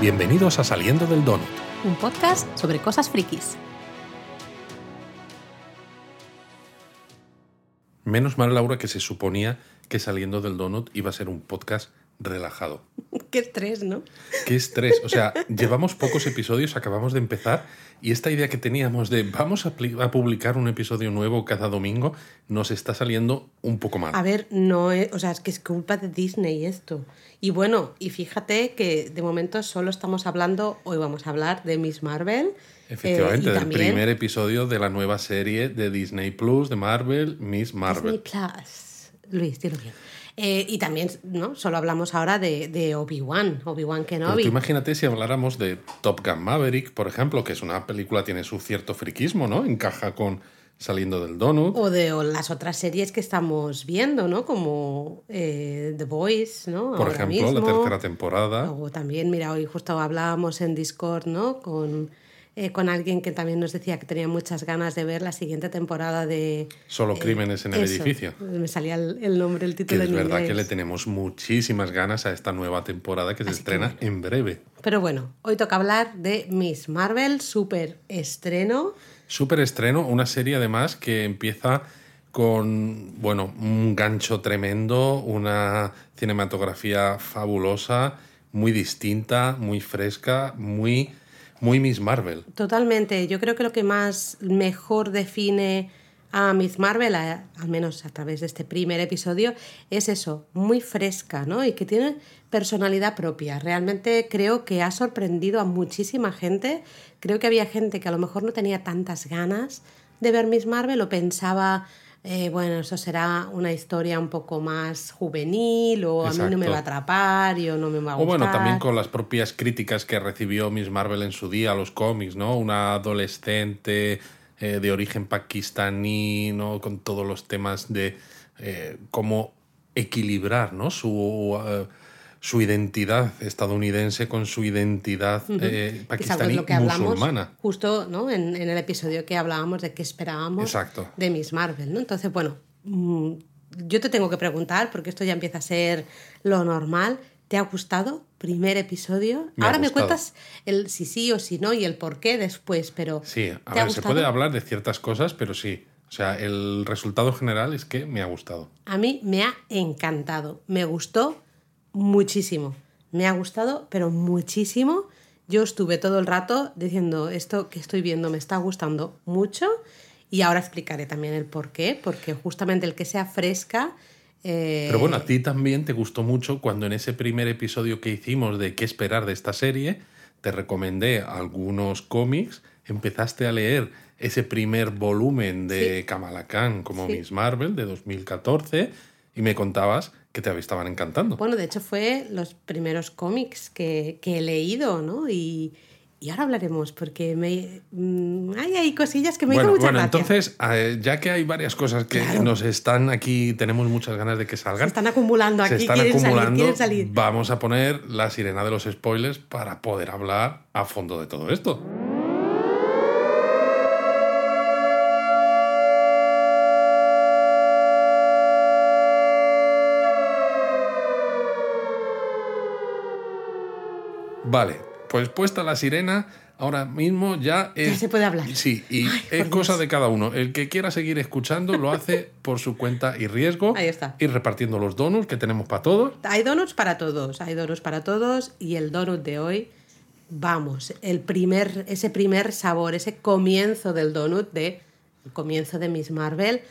Bienvenidos a Saliendo del Donut. Un podcast sobre cosas frikis. Menos mal, Laura, que se suponía que Saliendo del Donut iba a ser un podcast relajado. Qué estrés, ¿no? Qué estrés. O sea, llevamos pocos episodios, acabamos de empezar y esta idea que teníamos de vamos a, publicar un episodio nuevo cada domingo nos está saliendo un poco mal. A ver, no es, o sea, es que es culpa de Disney esto. Y bueno, y fíjate que de momento solo estamos hablando, hoy vamos a hablar de Miss Marvel. Efectivamente, eh, del también primer episodio de la nueva serie de Disney Plus, de Marvel, Miss Disney Marvel. Plus. Luis, dilo bien. Eh, y también, ¿no? Solo hablamos ahora de, de Obi-Wan, Obi-Wan Pero Kenobi. tú imagínate si habláramos de Top Gun Maverick, por ejemplo, que es una película, tiene su cierto friquismo, ¿no? Encaja con Saliendo del Donut. O de o las otras series que estamos viendo, ¿no? Como eh, The Voice, ¿no? por Ahora ejemplo, la tercera temporada. O también, mira, hoy justo hablábamos en Discord, ¿no? Con, eh, con alguien que también nos decía que tenía muchas ganas de ver la siguiente temporada de... Solo eh, crímenes en el eso, edificio. Me salía el, el nombre, el Que título es en verdad que le tenemos muchísimas ganas a esta nueva temporada que se que estrena en breve. Pero bueno, hoy toca hablar de Miss Marvel, super estreno. Súper estreno, una serie además que empieza con, bueno, un gancho tremendo, una cinematografía fabulosa, muy distinta, muy fresca, muy, muy Miss Marvel. Totalmente. Yo creo que lo que más mejor define a Miss Marvel, a- al menos a través de este primer episodio, es eso, muy fresca, ¿no? Y que tiene personalidad propia. Realmente creo que ha sorprendido a muchísima gente. Creo que había gente que a lo mejor no tenía tantas ganas de ver Miss Marvel o pensaba, eh, bueno, eso será una historia un poco más juvenil o a mí no me va a atrapar y o no me va a O gustar. bueno, también con las propias críticas que recibió Miss Marvel en su día a los cómics, ¿no? Una adolescente eh, de origen pakistaní, ¿no? Con todos los temas de eh, cómo equilibrar, ¿no? Su, eh, su identidad estadounidense con su identidad eh, pakistaní lo que hablamos musulmana. justo ¿no? en, en el episodio que hablábamos de qué esperábamos Exacto. de Miss Marvel. ¿no? Entonces, bueno, mm, yo te tengo que preguntar, porque esto ya empieza a ser lo normal. ¿Te ha gustado? Primer episodio. Me Ahora me cuentas el si sí o si no y el por qué después, pero. Sí, a ¿te ha ver, se puede hablar de ciertas cosas, pero sí. O sea, el resultado general es que me ha gustado. A mí me ha encantado, me gustó muchísimo, me ha gustado, pero muchísimo. Yo estuve todo el rato diciendo, esto que estoy viendo me está gustando mucho y ahora explicaré también el por qué, porque justamente el que sea fresca... eh, Pero bueno, a ti también te gustó mucho cuando en ese primer episodio que hicimos de qué esperar de esta serie, te recomendé algunos cómics, empezaste a leer ese primer volumen de Kamala Khan como Sí. Miss Marvel de 2014 y me contabas que te estaban encantando. Bueno, de hecho fue los primeros cómics que, que he leído, ¿no? Y, y ahora hablaremos, porque me, mm, hay, hay cosillas que me bueno, hizo mucha bueno gracia. entonces, eh, ya que hay varias cosas que Claro. nos están aquí, tenemos muchas ganas de que Se salgan. están acumulando se aquí, están quieren acumulando. salir, quieren salir. Vamos a poner la sirena de los spoilers para poder hablar a fondo de todo esto. Vale, pues puesta la sirena, ahora mismo ya es... se puede hablar. Sí, y Ay, es cosa Dios. de cada uno. El que quiera seguir escuchando lo hace por su cuenta y riesgo. Ahí está. Ir repartiendo los donuts que tenemos para todos. Hay donuts para todos, hay donuts para todos y el donut de hoy, vamos, el primer, ese primer sabor, ese comienzo del donut de el comienzo de Miss Marvel,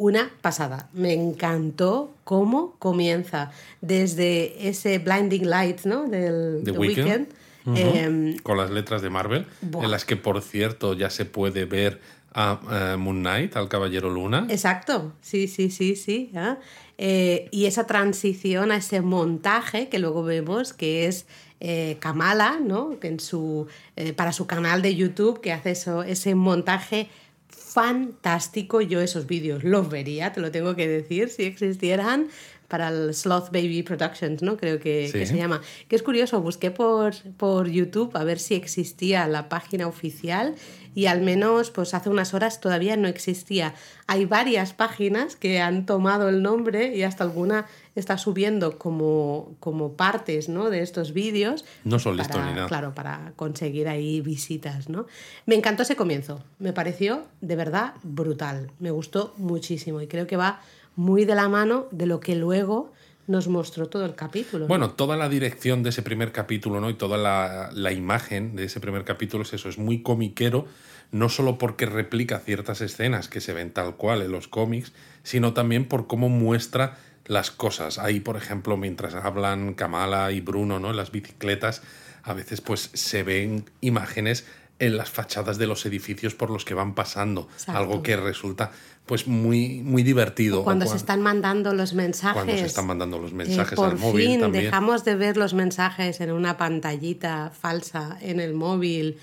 una pasada. Me encantó cómo comienza desde ese blinding light, ¿no? Del The The Weeknd. Weeknd. Ujú. Em, con las letras de Marvel, Buah. en las que por cierto ya se puede ver a Moon Knight, al Caballero Luna. Exacto, sí, sí, sí, sí. ¿ah? Eh, y esa transición a ese montaje que luego vemos que es eh, Kamala, ¿no? En su, eh, para su canal de YouTube, que hace eso, ese montaje fantástico. Yo esos vídeos los vería, te lo tengo que decir, si existieran para el Sloth Baby Productions, ¿no? Creo que, Sí. que se llama. Que es curioso, busqué por, por YouTube a ver si existía la página oficial y al menos pues hace unas horas todavía no existía. Hay varias páginas que han tomado el nombre y hasta alguna está subiendo como, como partes ¿no? de estos vídeos. No son listos ni nada. Claro, para conseguir ahí visitas, ¿no? Me encantó ese comienzo. Me pareció de verdad brutal. Me gustó muchísimo y creo que va muy de la mano de lo que luego nos mostró todo el capítulo. ¿no? Bueno, toda la dirección de ese primer capítulo, ¿no? Y toda la, la imagen de ese primer capítulo es eso, es muy comiquero, no solo porque replica ciertas escenas que se ven tal cual en los cómics, sino también por cómo muestra las cosas. Ahí, por ejemplo, mientras hablan Kamala y Bruno, ¿no? En las bicicletas, a veces pues se ven imágenes en las fachadas de los edificios por los que van pasando, Exacto. algo que resulta pues muy muy divertido. cuando O se están mandando los mensajes. cuando se están mandando los eh, mensajes por al móvil fin también. dejamos de ver los mensajes en una pantallita falsa en el móvil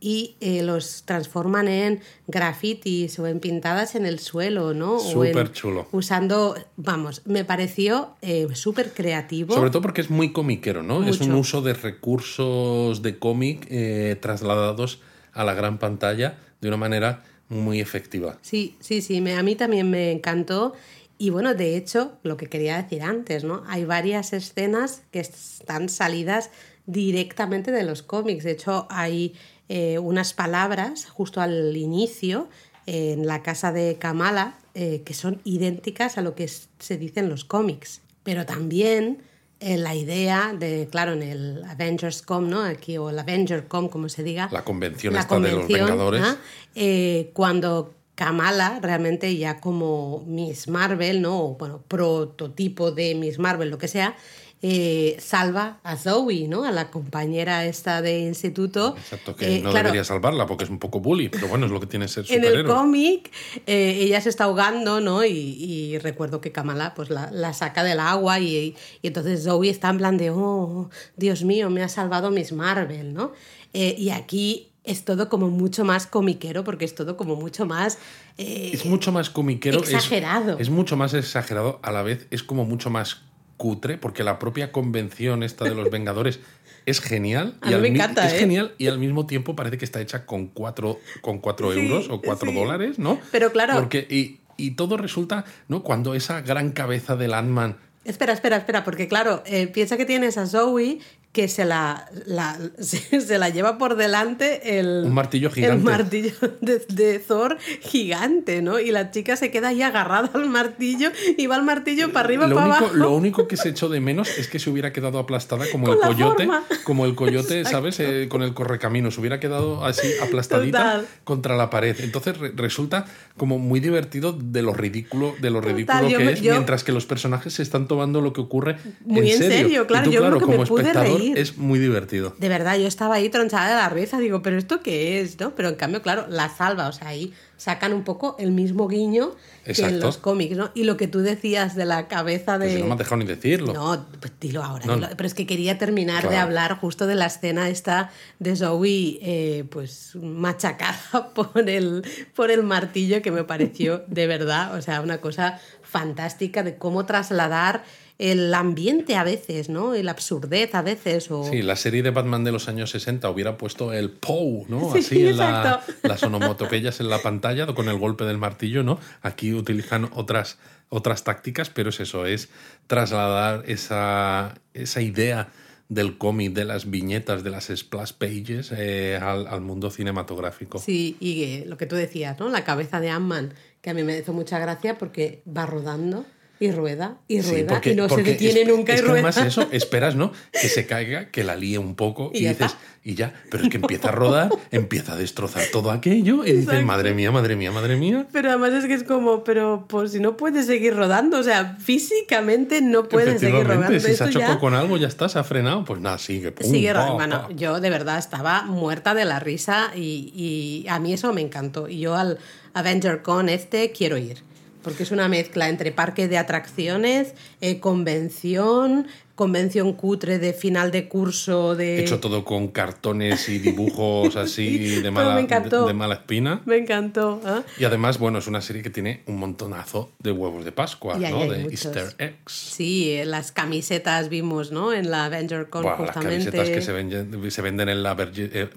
y eh, los transforman en grafitis o en pintadas en el suelo, ¿no? O en- Superchulo. Usando, vamos, me pareció eh, súper creativo. Sobre todo porque es muy comiquero, ¿no? Es un uso de recursos de cómic eh, trasladados a la gran pantalla de una manera muy efectiva. Sí, sí, sí, me- a mí también me encantó. Y bueno, de hecho, lo que quería decir antes, ¿no? Hay varias escenas que están salidas directamente de los cómics. De hecho, hay eh, unas palabras justo al inicio eh, en la casa de Kamala eh, que son idénticas a lo que se dice en los cómics. Pero también la idea de, claro, en el Avengers Com, ¿no? Aquí, o el Avenger Com, como se diga. La convención La esta de los convención, Vengadores. cuando Kamala, realmente ya como Miss Marvel, ¿no? O, bueno, prototipo de Miss Marvel, lo que sea, eh, salva a Zoe, ¿no? A la compañera esta de instituto. Exacto, que Eh, no claro, debería salvarla porque es un poco bully, pero bueno, es lo que tiene ser en el superhéroe. cómic eh, ella se está ahogando, ¿no? Y, y recuerdo que Kamala pues la, la saca del agua y, y entonces Zoe está en plan de, oh, Dios mío, me ha salvado Miss Marvel, ¿no? Y aquí es todo como mucho más comiquero porque es todo como mucho más... eh, Es mucho más comiquero. es- Exagerado. Es, mucho más exagerado, a la vez es como mucho más cutre, porque la propia convención esta de los Vengadores es genial. A y mí al me encanta, Es ¿eh? genial y al mismo tiempo parece que está hecha con cuatro, con cuatro Sí, euros o cuatro sí. dólares, ¿no? Pero claro- Porque, y, y todo resulta, ¿no? Cuando esa gran cabeza del Ant-Man Espera, espera, espera, porque claro, eh, piensa que tienes a Zoe que se la, la- se, se la lleva por delante el, Un martillo gigante. el martillo de, de Thor gigante, ¿no? Y la chica se queda ahí agarrada al martillo y va el martillo para arriba, lo para único, abajo. lo único que se echó de menos es que se hubiera quedado aplastada como Con el coyote, forma. como el coyote, Exacto. ¿sabes? Eh, con el correcamino, se hubiera quedado así aplastadita Total. contra la pared. Entonces re- resulta como muy divertido de lo ridículo, de lo ridículo que me- es, yo- mientras que los personajes se están tomando lo que ocurre Muy en serio, claro, Y tú, yo claro, creo que me como pude espectador reír. Es muy divertido. De verdad, yo estaba ahí tronchada de la risa, digo, pero ¿esto qué es? ¿no? Pero en cambio, claro, la salva, o sea, ahí sacan un poco el mismo guiño que en Exacto. los cómics, ¿no? Y lo que tú decías de la cabeza de... Pues si no me has dejado ni decirlo. No, pues dilo ahora. No, dilo. no. Pero es que quería terminar de hablar justo de la escena esta de Zoe, eh, pues machacada por el, por el martillo, que me pareció de verdad, o sea, una cosa fantástica de cómo trasladar el ambiente a veces, ¿no? El absurdez a veces. O... Sí, la serie de Batman de los años 60 hubiera puesto el POW, ¿no? Sí, Así en la, las onomatopeyas en la pantalla con el golpe del martillo, ¿no? Aquí utilizan otras, otras tácticas, pero es eso, es trasladar esa, esa idea del cómic, de las viñetas, de las splash pages eh, al, al mundo cinematográfico. Sí, y eh, lo que tú decías, ¿no? La cabeza de Ant-Man, que a mí me hizo mucha gracia porque va rodando y rueda y Sí, rueda porque- y no se detiene es- nunca es y rueda. además eso, esperas, ¿no? Que se caiga, que la líe un poco y, dices, y ya, pero es que empieza a rodar, empieza a destrozar todo aquello y dices, madre mía, madre mía, madre mía. Pero además es que es como, pero pues si no puedes seguir rodando, o sea, físicamente no puedes seguir rodando. si se ha chocado ya con algo, ya está, se ha frenado, pues nada, sigue. pum, sigue pa. Bueno, pa. yo de verdad estaba muerta de la risa y, y a mí eso me encantó. Y yo al Avenger Con este quiero ir. Porque es una mezcla entre parque de atracciones, eh, convención, convención cutre de final de curso de... Hecho todo con cartones y dibujos así de mala, de, de mala espina. Me encantó. ¿ah? Y además, bueno, es una serie que tiene un montonazo de huevos de Pascua, Y ¿no? De muchos. Easter eggs. Sí, eh, las camisetas vimos, ¿no? En la Avenger Con Buah, las justamente. camisetas que se venden, se venden en la Virgin, eh,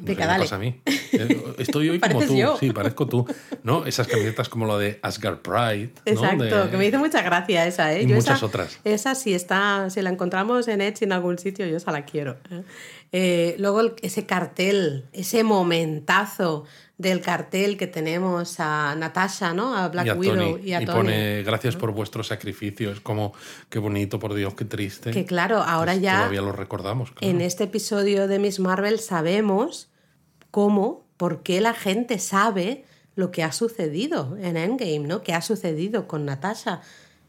No sé qué pasa a mí. Eh, Estoy hoy como tú. yo. Sí, parezco tú. ¿No? Esas camisetas como la de Asgard Pride. ¿no? Exacto, De- que me hizo mucha gracia esa, ¿eh? Y Yo muchas esa, otras. Esa si está, si la encontramos en Edge en algún sitio, yo esa la quiero. ¿eh? Eh, luego el- ese cartel, ese momentazo del cartel que tenemos a Natasha, ¿no? A Black y a Widow Tony. y a Tony. pone gracias por vuestro sacrificio. Es como, qué bonito, por Dios, qué triste. Que claro, ahora Pues ya Todavía lo recordamos. claro. en este episodio de Miss Marvel sabemos cómo, por qué la gente sabe lo que ha sucedido en Endgame, ¿no? ¿Qué ha sucedido con Natasha?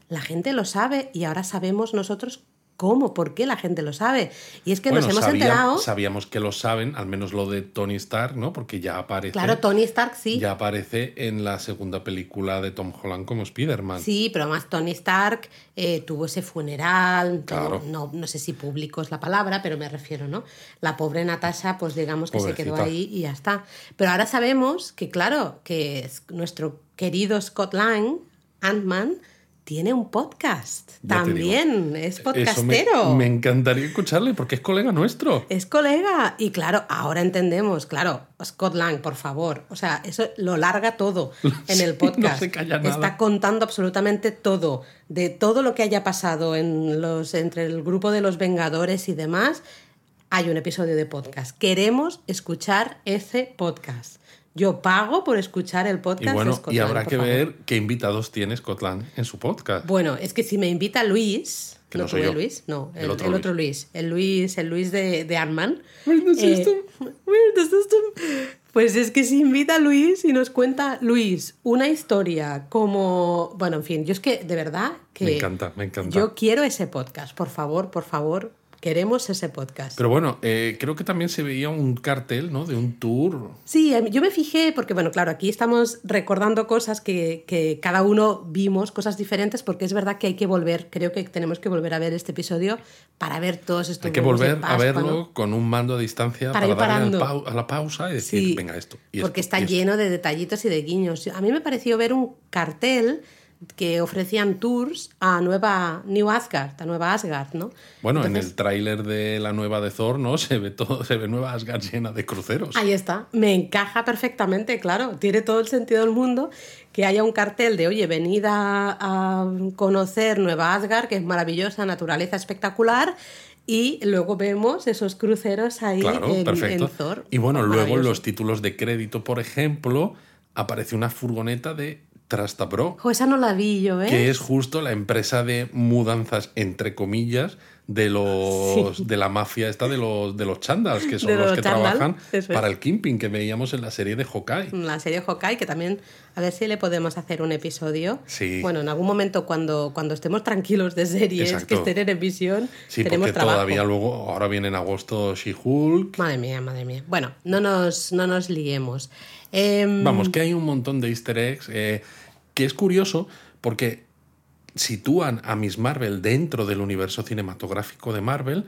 La gente lo sabe y ahora sabemos nosotros cómo, por qué la gente lo sabe. Y es que nos hemos sabía- enterado. Sabíamos que lo saben, al menos lo de Tony Stark, ¿no? Porque ya aparece. Claro, Tony Stark sí. Ya aparece en la segunda película de Tom Holland como Spider-Man. Sí, pero además Tony Stark eh, tuvo ese funeral, Claro. no, no sé si público es la palabra, pero me refiero, ¿no? La pobre Natasha, pues digamos que se quedó ahí y ya está. Pero ahora sabemos que, claro, que es- nuestro querido Scott Lang, Ant-Man, tiene un podcast. Ya. También es Eso me, podcastero. me encantaría escucharle porque es colega nuestro. Es colega. Y claro, ahora entendemos, claro, Scott Lang, por favor. O sea, eso lo larga todo en el podcast. no se calla nada. Está contando absolutamente todo, de todo lo que haya pasado en los, entre el grupo de los Vengadores y demás. Hay un episodio de podcast. Queremos escuchar ese podcast. Yo pago por escuchar el podcast. Y de Scott y habrá que favor. ver qué invitados tiene Scotland en su podcast. Bueno, es que si me invita Luis. Que ¿No, no soy yo. Luis? No, El el, otro el Luis. otro Luis. El Luis, el Luis de, de Ant-Man. Eh. Pues es que si invita a Luis y nos cuenta Luis una historia como. Bueno, en fin, yo es que de verdad que. Me encanta, me encanta. Yo quiero ese podcast, por favor, por favor. Queremos ese podcast. Pero bueno, eh, creo que también se veía un cartel, ¿no? De un tour. Sí, em, yo me fijé, porque bueno, claro, aquí estamos recordando cosas que, que cada uno vimos, cosas diferentes, porque es verdad que hay que volver, creo que tenemos que volver a ver este episodio para ver todos estos Hay que volver a verlo con un mando a distancia Para para, darle pau- a la pausa y decir, Sí, venga, esto. y porque esto, está y esto. lleno de detallitos y de guiños. A mí me pareció ver un cartel que ofrecían tours a Nueva New Asgard, a Nueva Asgard, ¿no? Bueno, en el tráiler de la nueva de Thor, ¿no? Se ve todo, se ve Nueva Asgard llena de cruceros. Ahí está, me encaja perfectamente, claro, tiene todo el sentido del mundo que haya un cartel de, oye, venid a, a conocer Nueva Asgard, que es maravillosa, naturaleza espectacular, y luego vemos esos cruceros ahí Claro, en, perfecto. en Thor. Y bueno, luego en los títulos de crédito, por ejemplo, aparece una furgoneta de Trastabro, Jo, esa no la vi yo, ¿eh? que es justo la empresa de mudanzas, entre comillas, de los de la mafia esta de los de los chandals, que son De los los que chandal, trabajan es. para el Kimping que veíamos en la serie de Hawkeye. la serie Hawkeye, que también a ver si le podemos hacer un episodio. Sí. Bueno, en algún momento cuando, cuando estemos tranquilos de series Exacto. que estén en emisión, Sí, tenemos porque trabajo. todavía luego, ahora viene en agosto She-Hulk. Madre mía, madre mía. Bueno, no nos, no nos liemos. Em, Vamos, que hay un montón de easter eggs, eh, que es curioso porque sitúan a Miss Marvel dentro del universo cinematográfico de Marvel,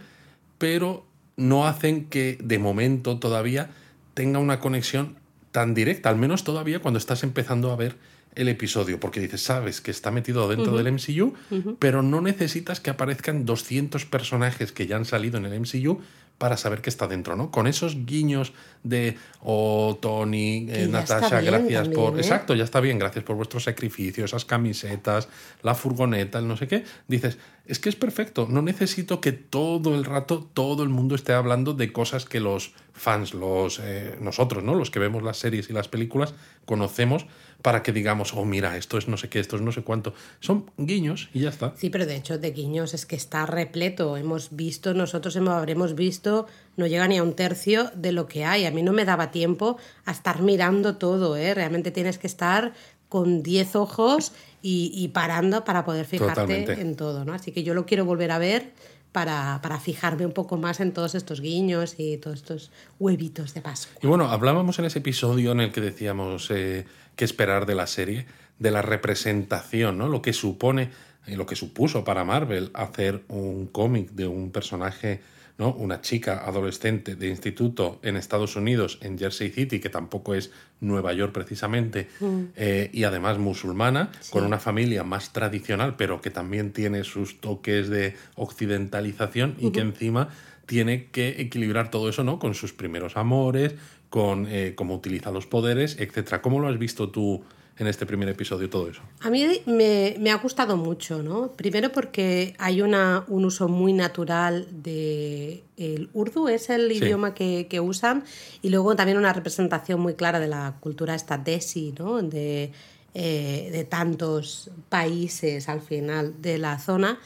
pero no hacen que de momento todavía tenga una conexión tan directa, al menos todavía cuando estás empezando a ver el episodio, porque dices, sabes que está metido dentro del MCU, pero no necesitas que aparezcan 200 personajes que ya han salido en el MCU para saber que está dentro, ¿no? Con esos guiños de, oh, Tony, eh, Natasha, bien gracias también, por... ¿eh? Exacto, ya está bien, gracias por vuestro sacrificio, esas camisetas, la furgoneta, el no sé qué. Dices, es que es perfecto, no necesito que todo el rato todo el mundo esté hablando de cosas que los fans, los eh, nosotros, ¿no? Los que vemos las series y las películas, conocemos para que digamos, oh, mira, esto es no sé qué, esto es no sé cuánto. Son guiños y ya está. Sí, pero de hecho de guiños es que está repleto. Hemos visto, nosotros hemos, habremos visto, no llega ni a un tercio de lo que hay. A mí no me daba tiempo a estar mirando todo, ¿eh? Realmente tienes que estar con 10 ojos y, y parando para poder fijarte Totalmente. en todo, ¿no? Así que yo lo quiero volver a ver para, para fijarme un poco más en todos estos guiños y todos estos huevitos de Pascua. Y bueno, hablábamos en ese episodio en el que decíamos eh, qué esperar de la serie, de la representación, ¿no? Lo que supone y lo que supuso para Marvel hacer un cómic de un personaje, ¿no? Una chica adolescente de instituto en Estados Unidos, en Jersey City, que tampoco es Nueva York precisamente, eh, y además musulmana, con una familia más tradicional, pero que también tiene sus toques de occidentalización y que encima tiene que equilibrar todo eso, ¿no? Con sus primeros amores, con eh, cómo utiliza los poderes, etcétera. ¿Cómo lo has visto tú en este primer episodio todo eso? A mí me, me ha gustado mucho, ¿no? Primero porque hay una, un uso muy natural de el urdu, es el Sí. idioma que, que usan, y luego también una representación muy clara de la cultura esta desi, ¿no? De, eh, de tantos países al final de la zona.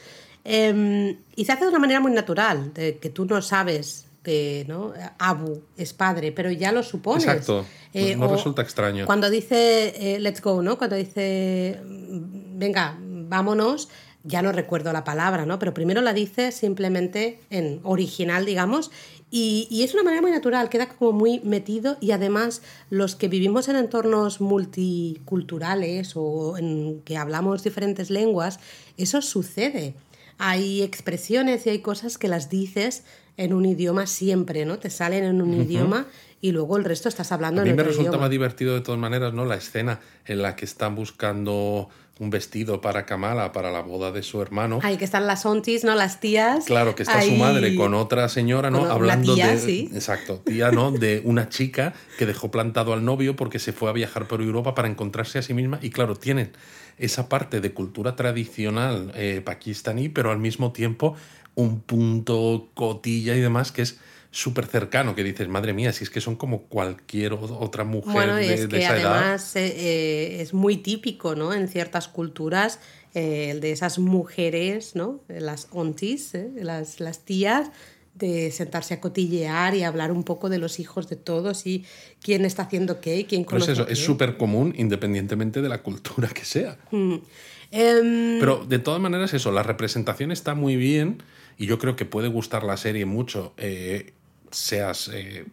Em, y se hace de una manera muy natural, de que tú no sabes que ¿no? Abu es padre, pero ya lo supones. Exacto. Eh, no o resulta extraño. Cuando dice eh, let's go, ¿no? Cuando dice mm, venga, vámonos, ya no recuerdo la palabra, ¿no? Pero primero la dice simplemente en original, digamos, y, y es una manera muy natural, queda como muy metido y además los que vivimos en entornos multiculturales o en que hablamos diferentes lenguas, eso sucede. Hay expresiones y hay cosas que las dices en un idioma siempre, ¿no? Te salen en un idioma y luego el resto estás hablando A mí en me otro resulta idioma. más divertido de todas maneras, ¿no? La escena en la que están buscando un vestido para Kamala, para la boda de su hermano. Ahí que están las ontis, ¿no? Las tías. Claro, que está su ahí- madre con otra señora, ¿no? una Hablando tía, de. sí. Exacto, tía, ¿no? De una chica que dejó plantado al novio porque se fue a viajar por Europa para encontrarse a sí misma. Y claro, tienen esa parte de cultura tradicional eh, pakistaní, pero al mismo tiempo un punto cotilla y demás que es súper cercano, que dices, madre mía, si es que son como cualquier otra mujer Bueno, y de, es de que esa edad. además eh, eh, es muy típico, ¿no? En ciertas culturas, eh, el de esas mujeres, ¿no? Las ontis, ¿eh? las, las tías, de sentarse a cotillear y hablar un poco de los hijos de todos y quién está haciendo qué y quién Pero es conoce eso, a es súper común independientemente de la cultura que sea. Em, Pero de todas maneras, eso, la representación está muy bien y yo creo que puede gustar la serie mucho, eh, seas eh,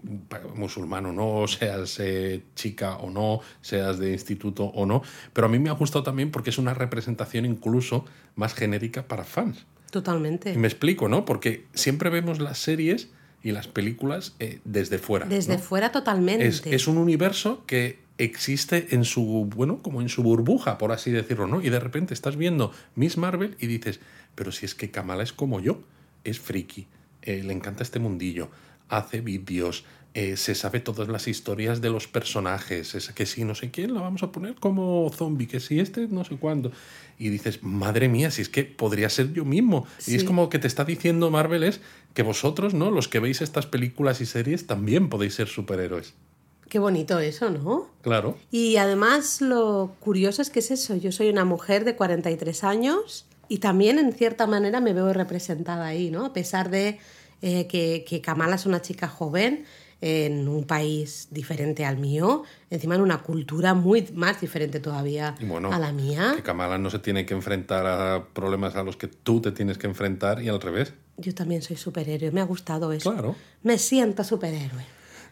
musulmán o no, seas eh, chica o no, seas de instituto o no. Pero a mí me ha gustado también porque es una representación incluso más genérica para fans. Totalmente. Y me explico, ¿no? Porque siempre vemos las series y las películas eh, desde fuera. Desde ¿no? fuera totalmente. Es, es un universo que existe en su, bueno, como en su burbuja, por así decirlo, ¿no? Y de repente estás viendo Miss Marvel y dices, pero si es que Kamala es como yo, es friki, eh, le encanta este mundillo, hace vídeos, eh, se sabe todas las historias de los personajes, es que si no sé quién la vamos a poner como zombie, que si este no sé cuándo. Y dices, madre mía, si es que podría ser yo mismo. Y es como que te está diciendo Marvel es que vosotros, ¿no? Los que veis estas películas y series también podéis ser superhéroes. Qué bonito eso, ¿no? Claro. Y además lo curioso es que es eso, yo soy una mujer de 43 años y también en cierta manera me veo representada ahí, ¿no? A pesar de eh, que, que Kamala es una chica joven en un país diferente al mío, encima en una cultura muy más diferente todavía bueno, a la mía. que Kamala no se tiene que enfrentar a problemas a los que tú te tienes que enfrentar y al revés. Yo también soy superhéroe, me ha gustado eso. Claro. Me siento superhéroe.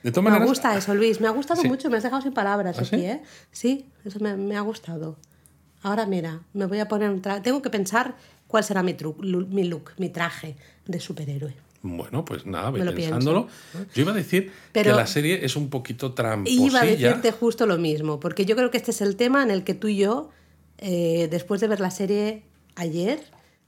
De todas Me maneras, gusta eso, Luis. Me ha gustado Sí. mucho. Me has dejado sin palabras ¿Ah, aquí, sí? ¿eh? Sí, eso me, me ha gustado. Ahora mira, me voy a poner un traje. Tengo que pensar cuál será mi, mi look, mi traje de superhéroe. Bueno, pues nada, ve pensándolo. Yo iba a decir Pero- que la serie es un poquito tramposilla. Iba a decirte justo lo mismo, porque yo creo que este es el tema en el que tú y yo, eh, después de ver la serie ayer,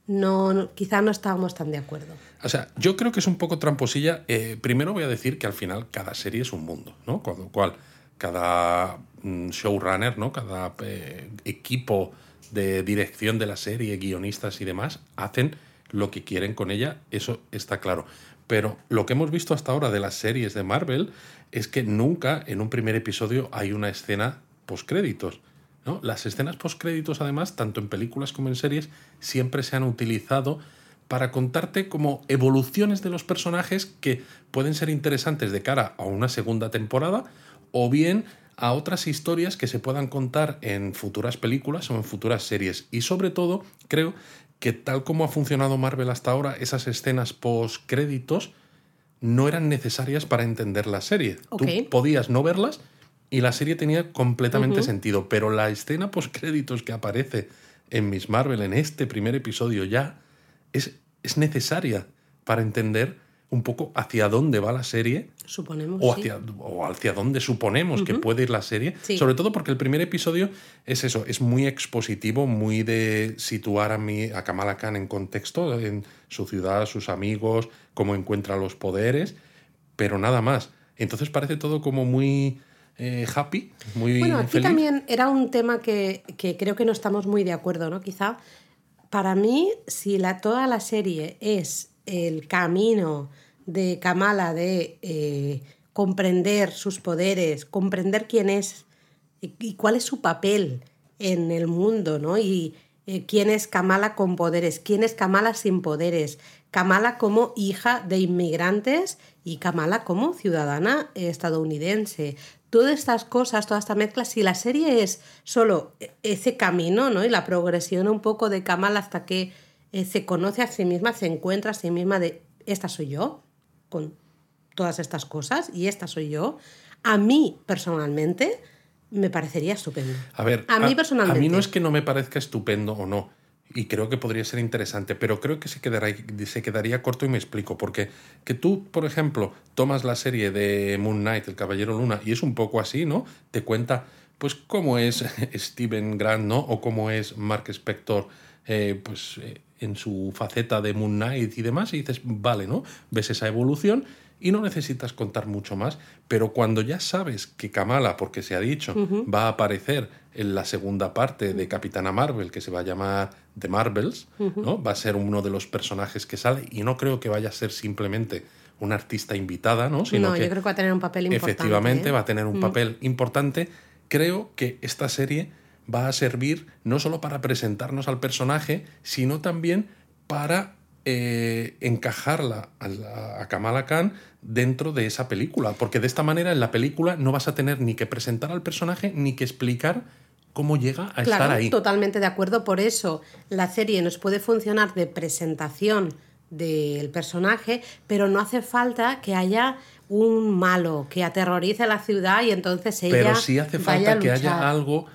no, no- quizá no estábamos tan de acuerdo. O sea, yo creo que es un poco tramposilla. Eh, primero voy a decir que al final cada serie es un mundo, ¿no? Con lo cual, cada mm, showrunner, ¿no? Cada eh, equipo de dirección de la serie, guionistas y demás, hacen lo que quieren con ella, eso está claro. Pero lo que hemos visto hasta ahora de las series de Marvel es que nunca en un primer episodio hay una escena postcréditos. ¿no? Las escenas postcréditos, además, tanto en películas como en series, siempre se han utilizado para contarte como evoluciones de los personajes que pueden ser interesantes de cara a una segunda temporada o bien a otras historias que se puedan contar en futuras películas o en futuras series. Y sobre todo, creo que tal como ha funcionado Marvel hasta ahora, esas escenas post-créditos no eran necesarias para entender la serie. Tú podías no verlas y la serie tenía completamente sentido, pero la escena post-créditos que aparece en Miss Marvel en este primer episodio ya es, es necesaria para entender un poco hacia dónde va la serie Suponemos. o sí. hacia, o hacia dónde suponemos que puede ir la serie. Sí. Sobre todo porque el primer episodio es eso, es muy expositivo, muy de situar a, mi, a Kamala Khan en contexto, en su ciudad, sus amigos, cómo encuentra los poderes, pero nada más. Entonces parece todo como muy eh, happy, muy Bueno, aquí feliz. también era un tema que, que creo que no estamos muy de acuerdo, ¿no? Quizá para mí, si la, toda la serie es el camino de Kamala de eh, comprender sus poderes, comprender quién es y, cuál es su papel en el mundo, ¿no? Y eh, quién es Kamala con poderes, quién es Kamala sin poderes, Kamala como hija de inmigrantes y Kamala como ciudadana estadounidense. Todas estas cosas, toda esta mezcla, si la serie es solo ese camino, ¿no? Y la progresión un poco de Kamala hasta que eh, se conoce a sí misma, se encuentra a sí misma de esta soy yo, con todas estas cosas, y esta soy yo, a mí personalmente me parecería estupendo. A ver, A mí personalmente. A mí no es que no me parezca estupendo o no. Y creo que podría ser interesante, pero creo que se, quedará, se quedaría corto y me explico. Porque que tú, por ejemplo, tomas la serie de Moon Knight, El Caballero Luna, y es un poco así, ¿no? Te cuenta, pues, cómo es Steven Grant, ¿no? O cómo es Mark Spector, eh, pues, eh, en su faceta de Moon Knight y demás, y dices, vale, ¿no? Ves esa evolución y no necesitas contar mucho más, pero cuando ya sabes que Kamala, porque se ha dicho, va a aparecer en la segunda parte de Capitana Marvel, que se va a llamar The Marvels, ¿no? va a ser uno de los personajes que sale, y no creo que vaya a ser simplemente una artista invitada, ¿no? Sino no, que yo creo que va a tener un papel importante. efectivamente ¿eh? va a tener un papel importante. Creo que esta serie va a servir no solo para presentarnos al personaje, sino también para eh, encajarla a, la- a Kamala Khan dentro de esa película. Porque de esta manera en la película no vas a tener ni que presentar al personaje ni que explicar cómo llega a Claro, estar ahí. totalmente de acuerdo. Por eso la serie nos puede funcionar de presentación del personaje, pero no hace falta que haya un malo que aterrorice la ciudad y entonces ella Pero sí hace vaya a falta que haya algo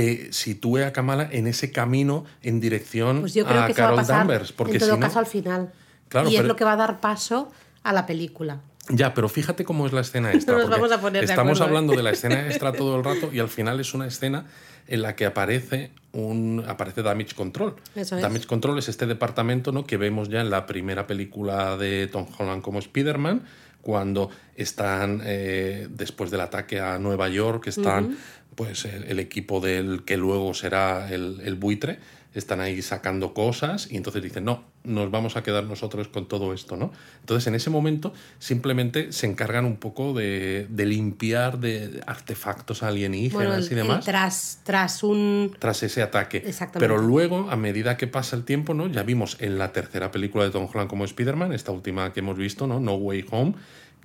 que sitúe a Kamala en ese camino en dirección Pues yo creo a que eso va a Carol pasar Danvers. Porque en todo si no, caso al final. Claro, y es lo que va a dar paso a la película. Ya, pero fíjate cómo es la escena extra. Nos vamos a poner de estamos acuerdo, ¿eh? hablando de la escena extra todo el rato y al final es una escena en la que aparece un aparece Damage Control. Eso es. Damage Control es este departamento ¿no? que vemos ya en la primera película de Tom Holland como Spider-Man, cuando están eh, después del ataque a Nueva York, están pues el, el equipo del que luego será el, el buitre, están ahí sacando cosas y entonces dicen, no, nos vamos a quedar nosotros con todo esto, ¿no? Entonces en ese momento simplemente se encargan un poco de, de limpiar de artefactos alienígenas Bueno, el- y demás tras, tras un... tras ese ataque. Exactamente. Pero luego, a medida que pasa el tiempo, ¿no? Ya vimos en la tercera película de Tom Holland como Spider-Man, esta última que hemos visto, ¿no? No Way Home,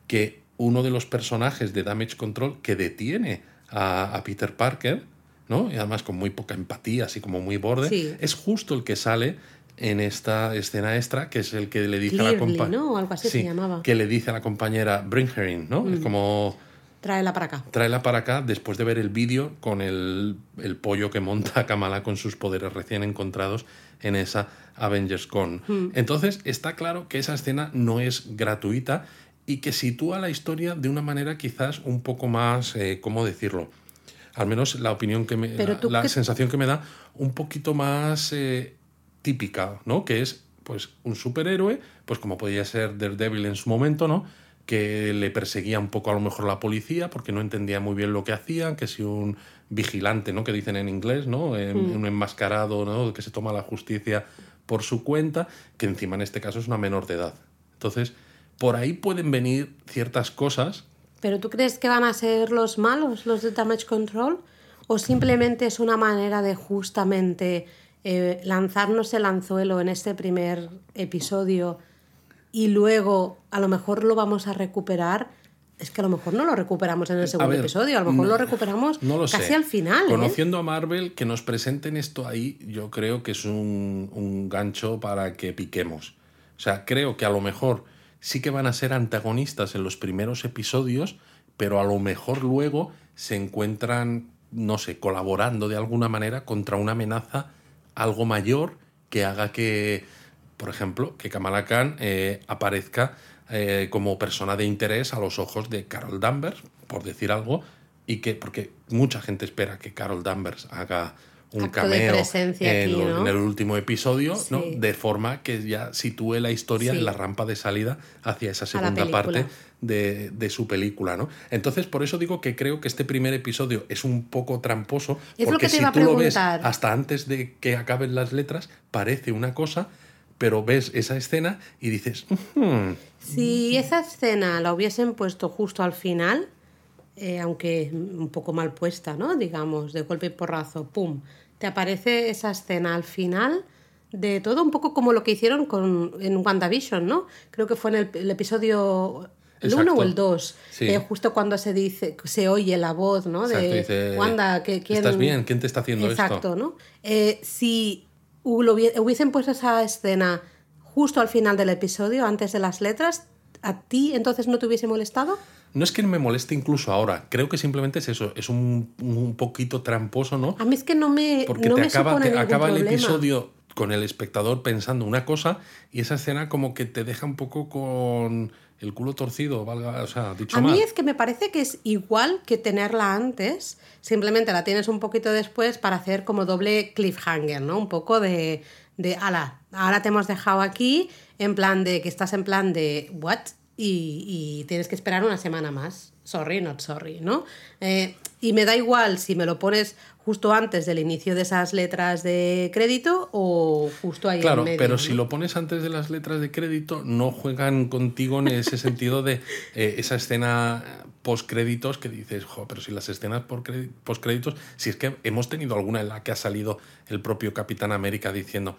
que uno de los personajes de Damage Control que detiene a, a Peter Parker, ¿no? Y además con muy poca empatía, así como muy borde, Sí. es justo el que sale en esta escena extra, que es el que le dice a la compañera. algo así se llamaba. Que le dice a la compañera, bring her in, ¿no? Es como Tráela para acá. tráela para acá después de ver el vídeo con el, el pollo que monta Kamala con sus poderes recién encontrados en esa Avengers Con. Entonces está claro que esa escena no es gratuita y que sitúa la historia de una manera quizás un poco más, eh, ¿cómo decirlo? Al menos la opinión que me, la, la sensación que me da un poquito más eh, típica, ¿no? Que es pues un superhéroe, pues como podía ser Daredevil en su momento, ¿no? Que le perseguía un poco a lo mejor la policía porque no entendía muy bien lo que hacían, que si un vigilante, ¿no? Que dicen en inglés, ¿no? Eh, Un enmascarado, ¿no? Que se toma la justicia por su cuenta, que encima en este caso es una menor de edad. Entonces, por ahí pueden venir ciertas cosas ¿Pero tú crees que van a ser los malos, los de Damage Control? ¿O simplemente es una manera de justamente eh, lanzarnos el anzuelo en este primer episodio y luego a lo mejor lo vamos a recuperar? Es que a lo mejor no lo recuperamos en el segundo ver, episodio, a lo mejor no- lo recuperamos No lo casi sé. al final. ¿eh? Conociendo a Marvel, que nos presenten esto ahí, yo creo que es un, un gancho para que piquemos. O sea, creo que a lo mejor sí que van a ser antagonistas en los primeros episodios, pero a lo mejor luego se encuentran, no sé, colaborando de alguna manera contra una amenaza algo mayor que haga que, por ejemplo, que Kamala Khan eh, aparezca eh, como persona de interés a los ojos de Carol Danvers, por decir algo, y que, porque mucha gente espera que Carol Danvers haga un Acto de cameo presencia en, aquí, lo- ¿no? en el último episodio, ¿no? De forma que ya sitúe la historia Sí. en la rampa de salida hacia esa segunda parte de, de su película, ¿no? Entonces, por eso digo que creo que este primer episodio es un poco tramposo, Es porque si tú lo ves hasta antes de que acaben las letras, parece una cosa, pero ves esa escena y dices, "Hmm, Si esa escena la hubiesen puesto justo al final, eh, aunque un poco mal puesta, ¿no? Digamos, de golpe y porrazo, ¡pum! Te aparece esa escena al final de todo, un poco como lo que hicieron con, en WandaVision, ¿no? Creo que fue en el, el episodio... ¿El 1 Exacto. o el 2? Sí. justo cuando se dice, se oye la voz, ¿no? Exacto, de dice, Wanda, que quién... ¿estás bien? ¿Quién te está haciendo Exacto, esto? ¿no? Eh, si hubiesen puesto esa escena justo al final del episodio, antes de las letras, ¿a ti entonces no te hubiese molestado? No es que me moleste incluso ahora, creo que simplemente es eso, es un, un poquito tramposo, ¿no? A mí es que no me, Porque no te me acaba, te acaba el episodio con el espectador pensando una cosa y esa escena como que te deja un poco con el culo torcido, valga, o sea, dicho A mal. mí es que me parece que es igual que tenerla antes, simplemente la tienes un poquito después para hacer como doble cliffhanger, ¿no? Un poco de, de ala, ahora te hemos dejado aquí en plan de que estás en plan de what y, y tienes que esperar una semana más. Sorry, not sorry, ¿no? Eh, y me da igual si me lo pones justo antes del inicio de esas letras de crédito o justo ahí Claro, en medio. pero ¿no? si lo pones antes de las letras de crédito, no juegan contigo en ese sentido de eh, esa escena post-créditos que dices, jo, pero si las escenas por credi- post-créditos, si es que hemos tenido alguna en la que ha salido el propio Capitán América diciendo,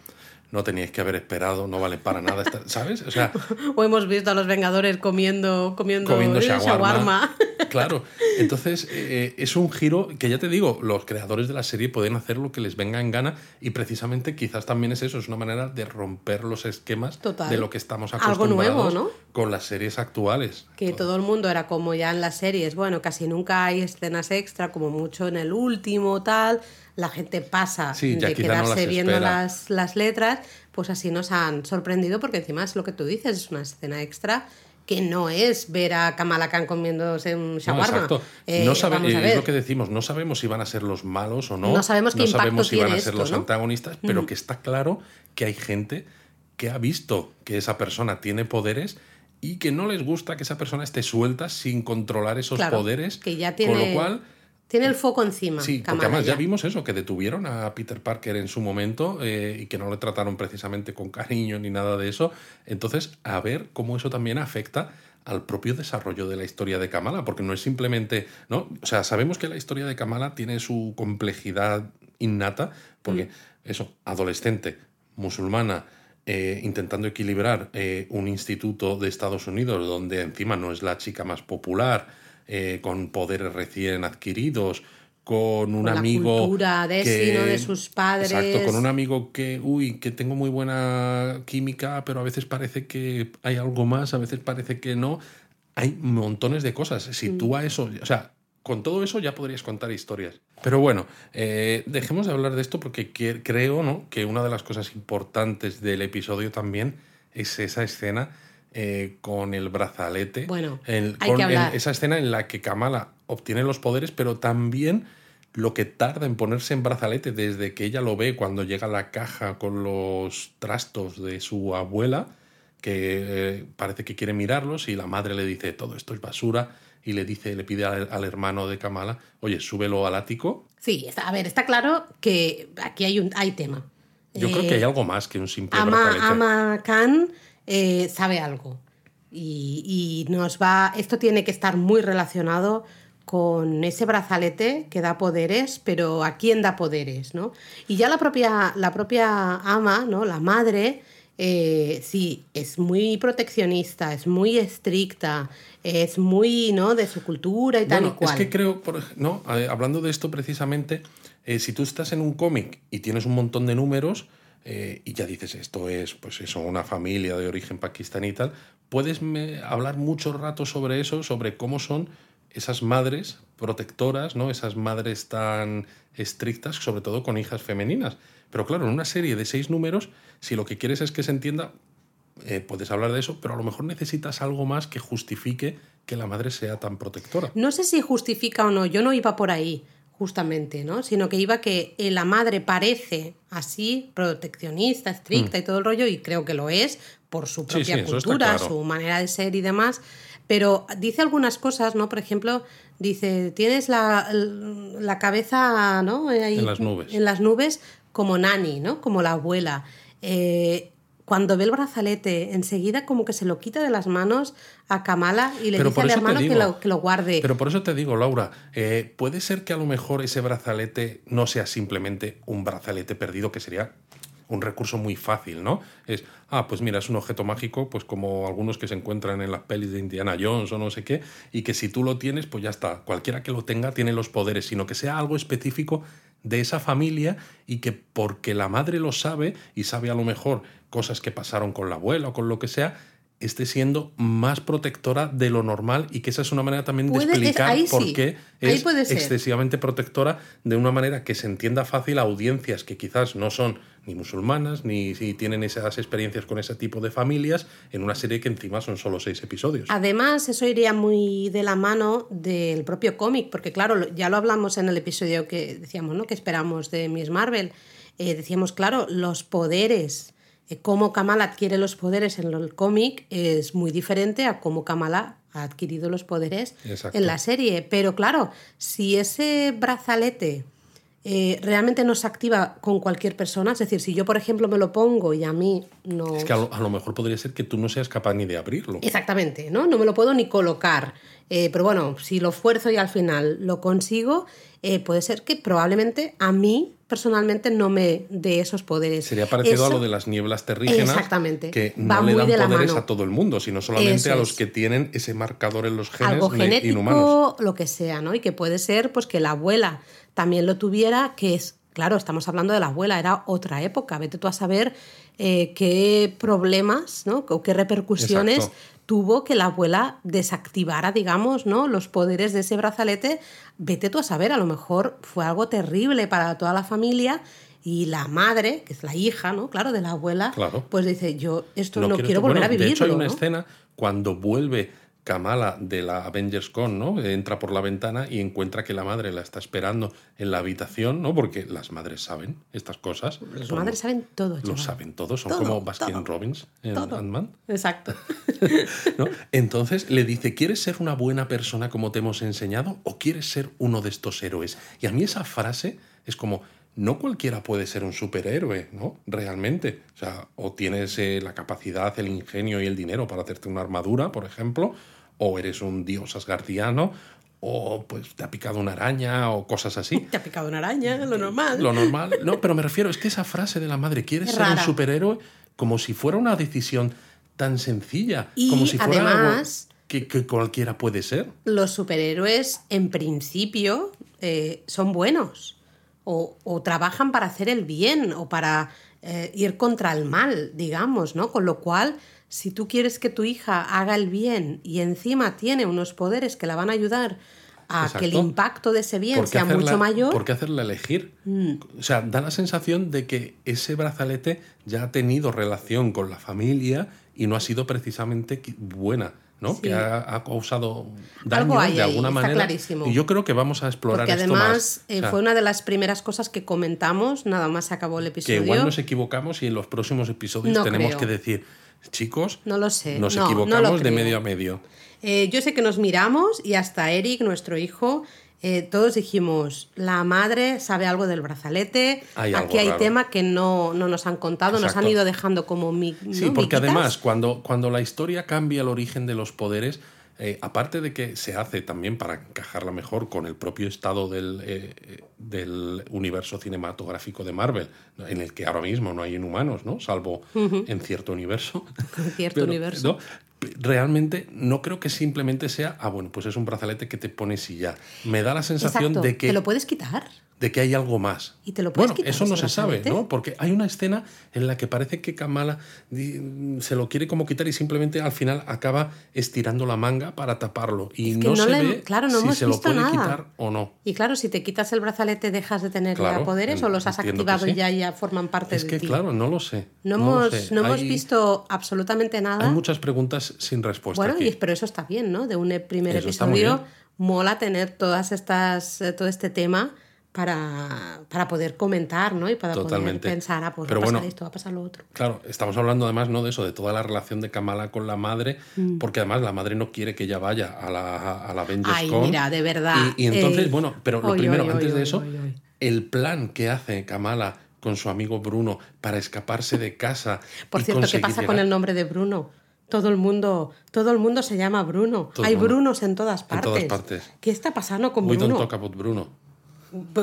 no teníais que haber esperado, no vale para nada, esta-", ¿sabes? O sea, O hemos visto a los Vengadores comiendo, comiendo, comiendo shawarma. shawarma. Claro, entonces eh, es un giro que ya te digo, los creadores de la serie pueden hacer lo que les venga en gana y precisamente quizás también es eso, es una manera de romper los esquemas Total. de lo que estamos Algo acostumbrados nuevo, ¿no? con las series actuales. que todo el mundo era como ya en las series, bueno, casi nunca hay escenas extra, como mucho en el último, tal, la gente pasa Sí, de no quedarse las viendo las, las letras, pues así nos han sorprendido, porque encima es lo que tú dices, es una escena extra que no es ver a Kamala Khan comiéndose un No, shawarma. exacto. Eh, no sabe- vamos a es ver. lo que decimos, no sabemos si van a ser los malos o no. No sabemos qué impacto sabemos si van a tiene ser esto, los ¿no? antagonistas, pero que está claro que hay gente que ha visto que esa persona tiene poderes y que no les gusta que esa persona esté suelta sin controlar esos Claro, poderes. que ya Con tiene, lo cual, tiene el foco encima. Sí, porque además ya ya. vimos eso, que detuvieron a Peter Parker en su momento eh, y que no le trataron precisamente con cariño ni nada de eso. Entonces, a ver cómo eso también afecta al propio desarrollo de la historia de Kamala, porque no es simplemente, ¿no? O sea, sabemos que la historia de Kamala tiene su complejidad innata, porque Mm. eso, adolescente, musulmana, eh, intentando equilibrar eh, un instituto de Estados Unidos donde encima no es la chica más popular, eh, con poderes recién adquiridos, con un Con la amigo cultura de sí, ¿no? de sus padres. Exacto, con un amigo que, uy, que tengo muy buena química, pero a veces parece que hay algo más, a veces parece que no. Hay montones de cosas. Si Mm. tú a eso, o sea, con todo eso ya podrías contar historias. Pero bueno, eh, dejemos de hablar de esto porque que- creo ¿no? que una de las cosas importantes del episodio también es esa escena eh, con el brazalete. Bueno, El- hay con que el- hablar. esa escena en la que Kamala obtiene los poderes, pero también lo que tarda en ponerse en brazalete desde que ella lo ve cuando llega a la caja con los trastos de su abuela, que eh, parece que quiere mirarlos y la madre le dice todo esto es basura y le dice, le pide al, al hermano de Kamala, oye, súbelo al ático. Sí, está, a ver, está claro que aquí hay, un, hay tema. Yo creo Eh, que hay algo más que un simple Ama, brazalete. Ama Khan eh, sabe algo. Y, y nos va. Esto tiene que estar muy relacionado con ese brazalete que da poderes, pero ¿a quién da poderes? ¿no? Y ya la propia, la propia ama, ¿no? la madre, eh, sí, es muy proteccionista, es muy estricta, es muy ¿no? de su cultura y tal y cual. es que creo, por no, Eh, hablando de esto precisamente, eh, si tú estás en un cómic y tienes un montón de números eh, y ya dices esto es, pues eso, una familia de origen pakistaní y tal, puedes hablar mucho rato sobre eso, sobre cómo son esas madres protectoras, ¿no? Esas madres tan estrictas, sobre todo con hijas femeninas. Pero claro, en una serie de seis números, si lo que quieres es que se entienda, eh, puedes hablar de eso, pero a lo mejor necesitas algo más que justifique que la madre sea tan protectora. No sé si justifica o no, yo no iba por ahí, justamente, ¿no? Sino que iba que eh, la madre parece así, proteccionista, estricta y todo el rollo, y creo que lo es, por su Mm. Sí, sí, propia cultura, claro. su manera de ser y demás. Pero dice algunas cosas, ¿no? Por ejemplo, dice, tienes la, la cabeza, ¿no? Ahí, En las nubes. En las nubes como Nani, ¿no? Como la abuela. Eh, cuando ve el brazalete, enseguida como que se lo quita de las manos a Kamala y le Pero dice al hermano que lo, que lo guarde. Pero por eso te digo, Laura, eh, puede ser que a lo mejor ese brazalete no sea simplemente un brazalete perdido, que sería un recurso muy fácil, ¿no? Es, ah, pues mira, es un objeto mágico, pues como algunos que se encuentran en las pelis de Indiana Jones o no sé qué, y que si tú lo tienes, pues ya está, cualquiera que lo tenga tiene los poderes, sino que sea algo específico de esa familia y que porque la madre lo sabe y sabe a lo mejor cosas que pasaron con la abuela o con lo que sea, esté siendo más protectora de lo normal y que esa es una manera también de es- explicar por sí, qué es excesivamente protectora de una manera que se entienda fácil a audiencias que quizás no son ni musulmanas ni si tienen esas experiencias con ese tipo de familias en una serie que encima son solo seis episodios. Además, eso iría muy de la mano del propio cómic, porque claro, ya lo hablamos en el episodio que decíamos, ¿no? Que esperamos de Miss Marvel. Eh, decíamos, claro, los poderes, cómo Kamala adquiere los poderes en el cómic es muy diferente a cómo Kamala ha adquirido los poderes Exacto. en la serie. Pero claro, si ese brazalete eh, realmente no se activa con cualquier persona, es decir, si yo, por ejemplo, me lo pongo y a mí no... Es que a lo, a lo mejor podría ser que tú no seas capaz ni de abrirlo. Exactamente, ¿no? No me lo puedo ni colocar. Eh, pero bueno, si lo esfuerzo y al final lo consigo, eh, puede ser que probablemente a mí personalmente no me dé esos poderes. Sería parecido a lo de las nieblas terrígenas, Exactamente. que Va no le muy dan de la poderes mano. a todo el mundo, sino solamente Eso a los es. que tienen ese marcador en los genes algo genético, inhumanos. lo que sea, ¿no? Y que puede ser pues que la abuela también lo tuviera, que es, claro, estamos hablando de la abuela, era otra época, vete tú a saber eh, qué problemas, ¿no? O qué repercusiones Exacto. Tuvo que la abuela desactivara, digamos, ¿no? Los poderes de ese brazalete, vete tú a saber, a lo mejor fue algo terrible para toda la familia. Y la madre, que es la hija, ¿no? Claro, de la abuela, Claro. pues dice, yo esto no, quiero, volver Bueno, a vivirlo. De hecho, hay una ¿no? escena cuando vuelve Kamala de la Avengers Con, ¿no? Entra por la ventana y encuentra que la madre la está esperando en la habitación, ¿no? Porque las madres saben estas cosas. Las madres saben todo, Lo saben todos, son Todo, como Baskin todo, Robbins en todo. Ant-Man. Exacto. ¿no? Entonces le dice, ¿quieres ser una buena persona como te hemos enseñado o quieres ser uno de estos héroes? Y a mí esa frase es como, no cualquiera puede ser un superhéroe, ¿no? Realmente. O sea, o tienes eh, la capacidad, el ingenio y el dinero para hacerte una armadura, por ejemplo, o eres un dios asgardiano, o pues te ha picado una araña o cosas así. Te ha picado una araña, lo normal. Lo normal. No, pero me refiero, es que esa frase de la madre, ¿quieres Es ser un superhéroe? Como si fuera una decisión tan sencilla. Y como si fuera algo además- que, que cualquiera puede ser. Los superhéroes, en principio, eh, son buenos. O, o trabajan para hacer el bien o para eh, ir contra el mal, digamos, ¿no? Con lo cual, si tú quieres que tu hija haga el bien y encima tiene unos poderes que la van a ayudar a que el impacto de ese bien ¿Por qué sea hacerla- mucho mayor, Mm. ¿Por qué hacerla elegir? O sea, da la sensación de que ese brazalete ya ha tenido relación con la familia y no ha sido precisamente buena, ¿no? Sí. Que ha, ha causado daño hay de alguna está manera. clarísimo. Y yo creo que vamos a explorar porque esto además más. eh, O sea, fue una de las primeras cosas que comentamos, nada más se acabó el que episodio. igual nos equivocamos y en los próximos episodios No tenemos creo. que decir, chicos, No lo sé, nos no, no lo equivocamos de medio a medio. Eh, yo sé que nos miramos y hasta Eric, nuestro hijo, eh, todos dijimos, la madre sabe algo del brazalete, Hay aquí hay raro. tema que no, no nos han contado, nos han ido dejando como mi, Sí, ¿no? porque miquitas. además, cuando, cuando la historia cambia el origen de los poderes, eh, aparte de que se hace también para encajarla mejor con el propio estado del, eh, eh, del universo cinematográfico de Marvel, en el que ahora mismo no hay inhumanos, ¿no? Salvo en cierto universo. En cierto Pero, universo. ¿no? P- Realmente no creo que simplemente sea, ah, bueno, pues es un brazalete que te pones y ya. Me da la sensación Exacto, de que te lo puedes quitar. De que hay algo más. ¿Y te lo puedes bueno, quitar eso no se sabe? ¿no? Porque hay una escena en la que parece que Kamala di- se lo quiere como quitar y simplemente al final acaba estirando la manga para taparlo. Y Es que no, no se le- ve claro, no si hemos se lo puede nada. quitar o no. Y claro, si te quitas el brazalete, dejas de tener ya Claro, poderes o los has activado y sí. ya, ya forman parte Es de que, ti. claro, no lo sé. no, hemos, sé. no hemos visto absolutamente nada. Hay muchas preguntas sin respuesta bueno, aquí. y, pero eso está bien, ¿no? De un primer Eso episodio mola tener todas estas, eh, todo este tema para, para poder comentar, ¿no? Y para Totalmente. poder pensar, ah, pues Pero va a pasar bueno, esto, va a pasar lo otro. Claro, estamos hablando además ¿no? de eso, de toda la relación de Kamala con la madre, Mm. porque además la madre no quiere que ella vaya a la, a la Avengers Ay, Con. mira, de verdad. Y, y entonces, eh, bueno, pero lo primero, antes de eso, el plan que hace Kamala con su amigo Bruno para escaparse de casa. Por cierto, ¿qué pasa con el nombre de Bruno? Todo el mundo, todo el mundo se llama Bruno. Todo Hay. Brunos en todas En partes. todas partes. ¿Qué está pasando con We don't talk about Bruno.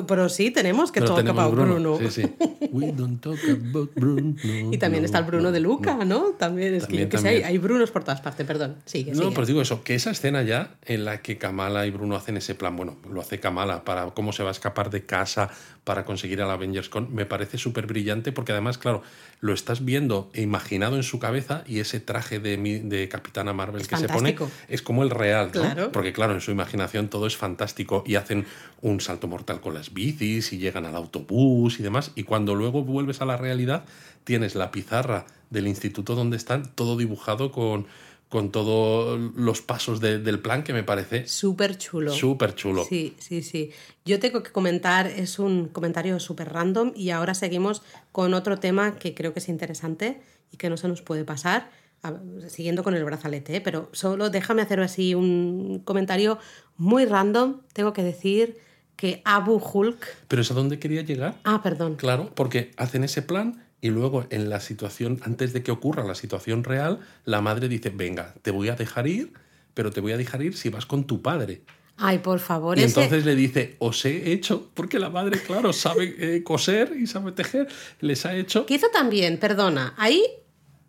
Pero sí, tenemos que Pero talk tenemos about Bruno. Sí, sí. We don't talk about Bruno. Y también está el Bruno de Luca, ¿no? También es que, También, yo qué sé, hay, Brunos por todas partes, perdón. Sigue, No, sigue. pues digo eso, que esa escena ya en la que Kamala y Bruno hacen ese plan, bueno, lo hace Kamala para cómo se va a escapar de casa para conseguir al Avengers Con, me parece súper brillante porque además, claro, lo estás viendo e imaginado en su cabeza y ese traje de, mi- de Capitana Marvel Es que se pone es como el real, ¿no? Claro. Porque claro, en su imaginación todo es fantástico y hacen un salto mortal con las bicis y llegan al autobús y demás y cuando luego vuelves a la realidad tienes la pizarra del instituto donde están todo dibujado con con todos los pasos de- del plan que me parece Súper chulo. súper chulo. Sí, sí, sí. Yo tengo que comentar, es un comentario súper random y ahora seguimos con otro tema que creo que es interesante y que no se nos puede pasar, a- siguiendo con el brazalete, ¿eh? pero solo déjame hacer así un comentario muy random. Tengo que decir que Abu Hulk... Pero es a dónde quería llegar. Ah, perdón. Claro, porque hacen ese plan y luego en la situación, antes de que ocurra la situación real, la madre dice, venga, te voy a dejar ir, pero te voy a dejar ir si vas con tu padre. Ay, por favor, Y ese... entonces le dice, os he hecho, porque la madre, claro, sabe eh, coser y sabe tejer, les ha hecho... Que hizo también, perdona, ahí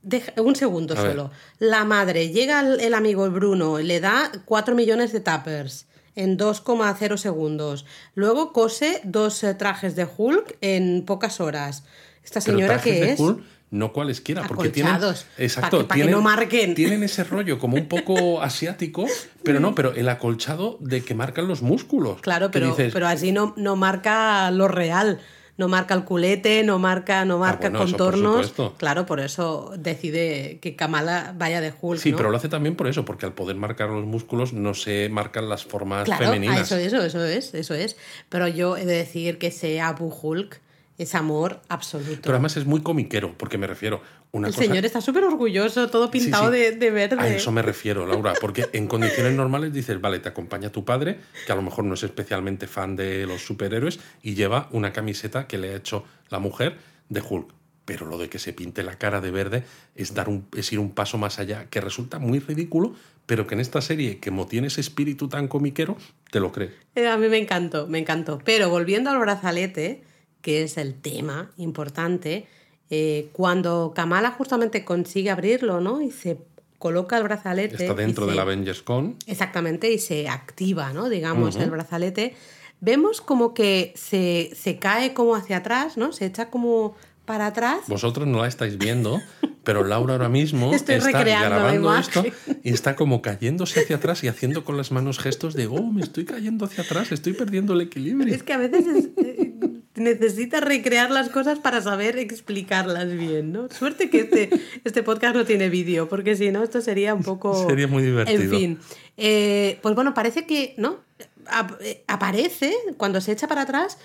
deja- un segundo A ver. solo. La madre, llega el, el amigo Bruno, le da 4 millones de tappers en 2,0 segundos. Luego cose dos eh, trajes de Hulk en pocas horas. Esta señora que de es... Hulk, no cualesquiera, porque tienen, exacto, pa' que- pa' que tienen, no marquen. tienen ese rollo como un poco asiático, pero no, pero el acolchado de que marcan los músculos. Claro, pero, dices, pero así no, no marca lo real. No marca el culete, no marca, no marca Ah, bueno, eso por contornos. claro, por eso decide que Kamala vaya de Hulk. Sí, ¿no? pero lo hace también por eso, porque al poder marcar los músculos no se marcan las formas Claro, femeninas. eso, eso, eso es, eso es. Pero yo he de decir que ese Abu Hulk es amor absoluto. Pero además es muy comiquero, porque me refiero una el cosa. señor está súper orgulloso, todo pintado sí. De, de verde. A eso me refiero, Laura, porque en condiciones normales dices, vale, te acompaña tu padre, que a lo mejor no es especialmente fan de los superhéroes, y lleva una camiseta que le ha hecho la mujer de Hulk. Pero lo de que se pinte la cara de verde es, dar un, es ir un paso más allá, que resulta muy ridículo, pero que en esta serie, que como tiene ese espíritu tan comiquero, te lo crees. Eh, A mí me encantó, me encantó. Pero volviendo al brazalete, que es el tema importante, eh, cuando Kamala justamente consigue abrirlo, ¿no? Y se coloca el brazalete. Está dentro del Avengers Con. Exactamente, y se activa, ¿no? Digamos, el brazalete. Vemos como que se, se cae como hacia atrás, ¿no? Se echa como para atrás. Vosotros no la estáis viendo, pero Laura ahora mismo Estoy está grabando esto y está como cayéndose hacia atrás y haciendo con las manos gestos de, oh, me estoy cayendo hacia atrás, estoy perdiendo el equilibrio. Es que a veces es- eh, necesitas recrear las cosas para saber explicarlas bien, ¿no? Suerte que este, este podcast no tiene vídeo, porque si no, esto sería un poco... Sería muy divertido. En fin. Eh, pues bueno, parece que, ¿no? Ap- eh, aparece cuando se echa para atrás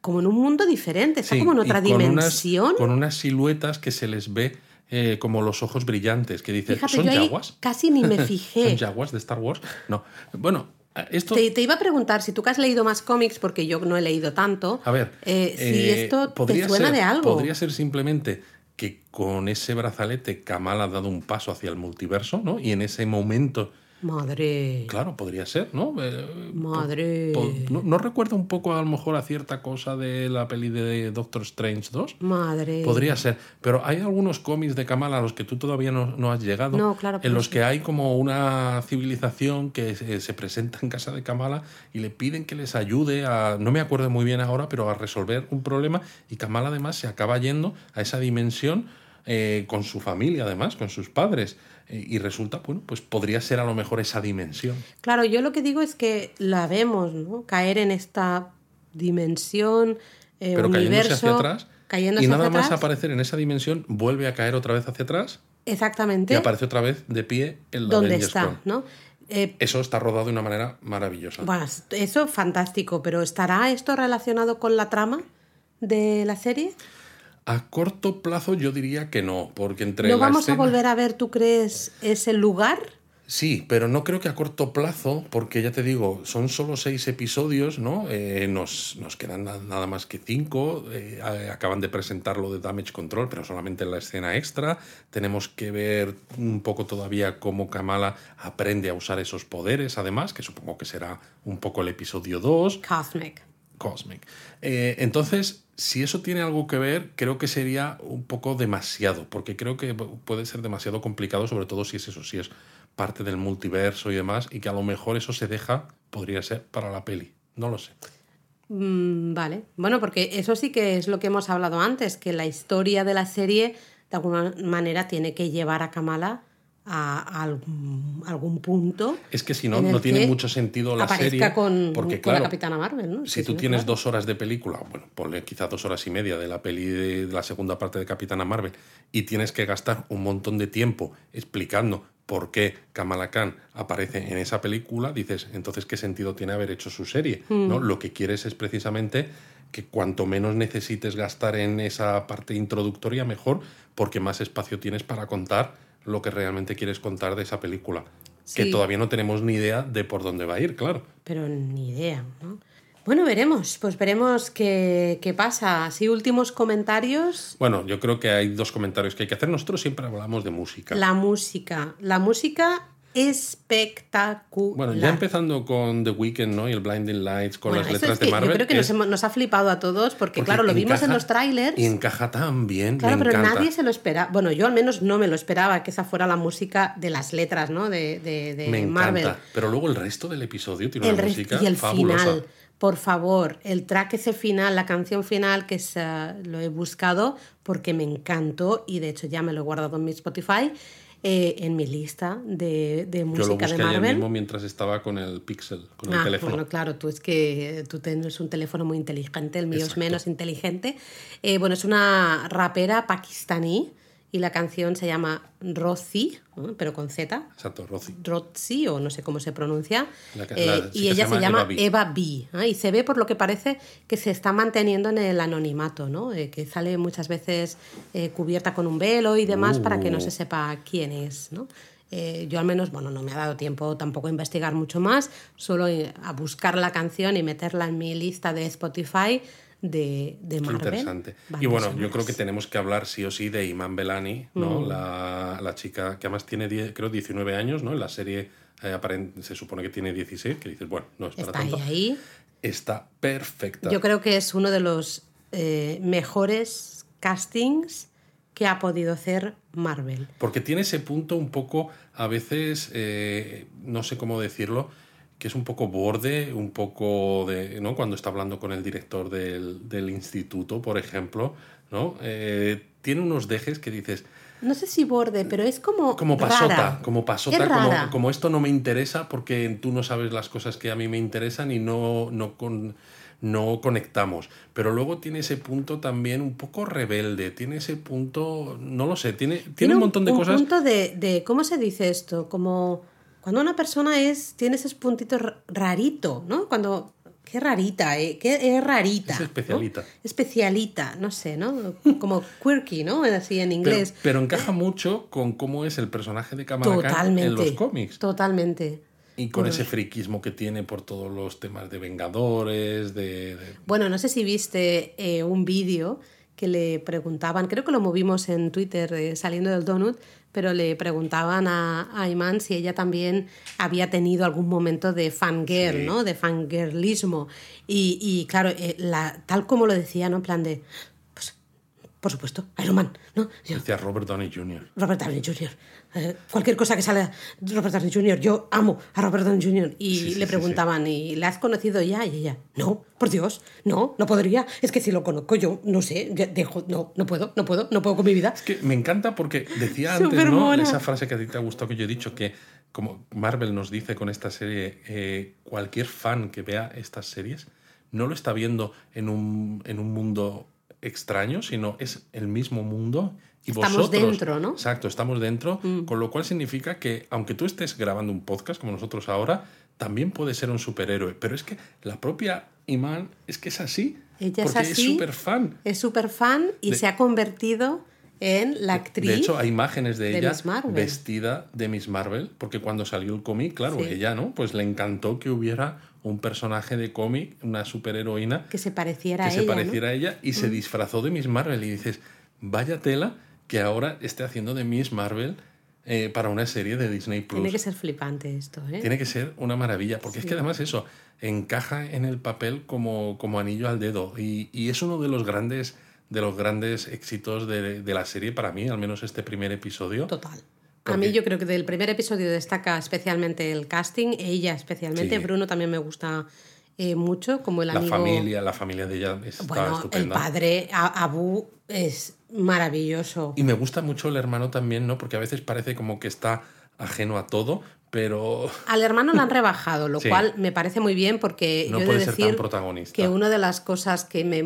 como en un mundo diferente, está Sí, como en otra con unas- dimensión. Con unas siluetas que se les ve eh, como los ojos brillantes, que dices, Fíjate, ¿son yo ahí yaguas? casi ni me ¿Son fijé. yaguas de Star Wars? No. Bueno, esto... Te, te iba a preguntar, si tú que has leído más cómics, porque yo no he leído tanto, A ver, eh, si eh, esto te suena ser- de algo. Podría ser simplemente que con ese brazalete Kamal ha dado un paso hacia el multiverso, ¿no? Y en ese momento Madre. Claro, podría ser, ¿no? Eh, Madre. po- ¿no, no recuerda un poco a lo mejor a cierta cosa de la peli de Doctor Strange 2? Madre. Podría ser, pero hay algunos cómics de Kamala a los que tú todavía no, no has llegado, No, claro, en los que hay como una civilización que se, se presenta en casa de Kamala y le piden que les ayude a, no me acuerdo muy bien ahora, pero a resolver un problema y Kamala además se acaba yendo a esa dimensión eh, con su familia además, con sus padres y resulta, bueno, pues podría ser a lo mejor esa dimensión. Claro, yo lo que digo es que la vemos, ¿no? Caer en esta dimensión, eh, Pero cayéndose universo, hacia atrás cayéndose y nada hacia más atrás. aparecer en esa dimensión vuelve a caer otra vez hacia atrás Exactamente. y aparece otra vez de pie en la ¿Dónde Avengers está? ¿no? Eh, Eso está rodado de una manera maravillosa. bueno, eso fantástico, pero ¿estará esto relacionado con la trama de la serie? A corto plazo yo diría que no, porque entre ¿No vamos escena- a volver a ver, tú crees, ese lugar? Sí, pero no creo que a corto plazo, porque ya te digo, son solo seis episodios, ¿no? Eh, nos, nos quedan na- nada más que cinco. eh, acaban de presentar lo de Damage Control, pero solamente en la escena extra. Tenemos que ver un poco todavía cómo Kamala aprende a usar esos poderes, además, que supongo que será un poco el episodio 2. Cosmic. Cosmic. Eh, entonces, si eso tiene algo que ver, creo que sería un poco demasiado, porque creo que puede ser demasiado complicado, sobre todo si es eso, si es parte del multiverso y demás, y que a lo mejor eso se deja, podría ser para la peli. No lo sé. Mm, vale. Bueno, porque eso sí que es lo que hemos hablado antes, que la historia de la serie de alguna manera tiene que llevar a Kamala a, algún, algún punto. Es que si no, no tiene mucho sentido la serie. con, porque, con claro, la Capitana Marvel, ¿no? Si Sí, tú sí, tienes claro. dos horas de película, bueno, ponle quizá dos horas y media de la peli de, de la segunda parte de Capitana Marvel, y tienes que gastar un montón de tiempo explicando por qué Kamala Khan aparece en esa película, dices, entonces, ¿qué sentido tiene haber hecho su serie? ¿no? Mm. Lo que quieres es precisamente que cuanto menos necesites gastar en esa parte introductoria, mejor, porque más espacio tienes para contar lo que realmente quieres contar de esa película. Que todavía no tenemos ni idea de por dónde va a ir, claro. Pero ni idea, ¿no? Bueno, veremos, pues veremos qué, qué pasa. Así, últimos comentarios. Bueno, yo creo que hay dos comentarios que hay que hacer. Nosotros siempre hablamos de música. La música. La música espectacular. Bueno, ya empezando con The Weeknd, ¿no? Y el Blinding Lights, con Bueno, las letras es que de Marvel. Yo creo que nos, hemos- nos ha flipado a todos porque, porque claro, lo vimos en los trailers. Y encaja tan bien. Claro, me pero encanta. nadie se lo esperaba. Bueno, yo al menos no me lo esperaba que esa fuera la música de las letras, ¿no? De, de, de Me Marvel. encanta. Pero luego el resto del episodio tiene El una música y el fabulosa. final, por favor, el track ese final, la canción final, que es, eh, lo he buscado porque me encantó y de hecho ya me lo he guardado en mi Spotify, eh, en mi lista de, de Yo lo música busqué de ayer Marvel. mismo mientras estaba con el Pixel, con el Ah, teléfono. bueno, claro, tú es que tú tienes un teléfono muy inteligente, el mío Exacto. es menos inteligente. Eh, bueno, es una rapera pakistaní y la canción se llama Rozi, ¿no? pero con Z, Exacto, Rosy. Rozi o no sé cómo se pronuncia. La Eh, la- sí y ella se se llama llama Eva Eva B. ¿eh? Y se ve por lo que parece que se está manteniendo en el anonimato, ¿no? Eh, que sale muchas veces eh, cubierta con un velo y demás para que no Uh. se sepa quién es, ¿no? Eh, yo al menos, bueno, no me ha dado tiempo tampoco a investigar mucho más, solo eh, a buscar la canción y meterla en mi lista de Spotify de, Marvel. interesante. Y bueno, yo creo que tenemos que hablar sí o sí de Iman Belani, Mm. ¿no? La, la chica que además tiene, creo, 19 años, ¿no? En la serie eh, se supone que tiene 16, que dices, bueno, no es para Está ahí, tanto. ahí. Está perfecta. Yo creo que es uno de los eh, mejores castings que ha podido hacer Marvel. Porque tiene ese punto un poco, a veces, eh, no sé cómo decirlo, que es un poco borde, un poco de, ¿no? Cuando está hablando con el director del, del instituto, por ejemplo, ¿no? Eh, tiene unos dejes que dices, No sé si borde, pero es como. como pasota, rara. como pasota, como, como esto no me interesa porque tú no sabes las cosas que a mí me interesan y no, no, con, no conectamos. Pero luego tiene ese punto también un poco rebelde, tiene ese punto, no lo sé, tiene, tiene, un montón de cosas. punto de, de- ¿Cómo se dice esto? Como. Cuando una persona es. Tiene esos puntitos rarito, ¿no? Cuando. Qué rarita, ¿eh? Qué es rarita. Es ¿no? especialita. Especialita, no sé, ¿no? Como quirky, ¿no? Así en inglés. pero encaja mucho con cómo es el personaje de Kamala en los cómics. Totalmente. Y con ese friquismo que tiene por todos los temas de Vengadores, de... de- Bueno, no sé si viste eh, un vídeo que le preguntaban, creo que lo movimos en Twitter eh, saliendo del donut, pero le preguntaban a, a Iman si ella también había tenido algún momento de fangirl, ¿no? De fangirlismo. Y, y claro, eh, la, tal como lo decía, ¿no? En plan de, por supuesto, Iron Man, ¿no? Yo, Decía Robert Downey Jr. Robert Downey Jr. Eh, cualquier cosa que salga Robert Downey Jr. Yo amo a Robert Downey Jr. Y Sí, sí, le sí, preguntaban, ¿y le has conocido ya? Y ella, no, por Dios, no, no podría. Es que si lo conozco yo, no sé, dejo, no, no puedo, no puedo, no puedo con mi vida. Es que me encanta porque decía antes, ¿no? Esa frase que a ti te ha gustado que yo he dicho, que como Marvel nos dice con esta serie, eh, cualquier fan que vea estas series no lo está viendo en un, en un mundo extraño, sino es el mismo mundo. Y Estamos vosotros, dentro, ¿no? Mm. Exacto, estamos dentro, con lo cual significa que aunque tú estés grabando un podcast como nosotros ahora, también puedes ser un superhéroe. Pero es que la propia Iman es que es así. Ella es así. súper fan. Es súper fan y De- se ha convertido en la actriz. De hecho, hay imágenes de, de ella vestida de Miss Marvel, porque cuando salió el cómic, claro, Sí. ella, ¿no? Pues le encantó que hubiera un personaje de cómic, una superheroína, que se pareciera que a se ella. ¿no? Mm. pareciera a ella y se disfrazó de Miss Marvel. Y dices, vaya tela que ahora esté haciendo de Miss Marvel eh, para una serie de Disney Plus. Tiene que ser flipante esto, ¿eh? Tiene que ser una maravilla, porque es que además eso encaja en el papel como, como anillo al dedo y, y es uno de los grandes de los grandes éxitos de, de la serie para mí, al menos este primer episodio. Total. A mí yo creo que del primer episodio destaca especialmente el casting, ella especialmente, Sí. Bruno también me gusta eh, mucho, como el La amigo... familia, la familia de ella está Bueno, el estupenda. padre, A- Abu, es maravilloso. Y me gusta mucho el hermano también, ¿no? Porque a veces parece como que está ajeno a todo, pero Al hermano lo han rebajado, lo Sí. cual me parece muy bien porque no yo puede de ser decir tan protagonista. que una de las cosas que me,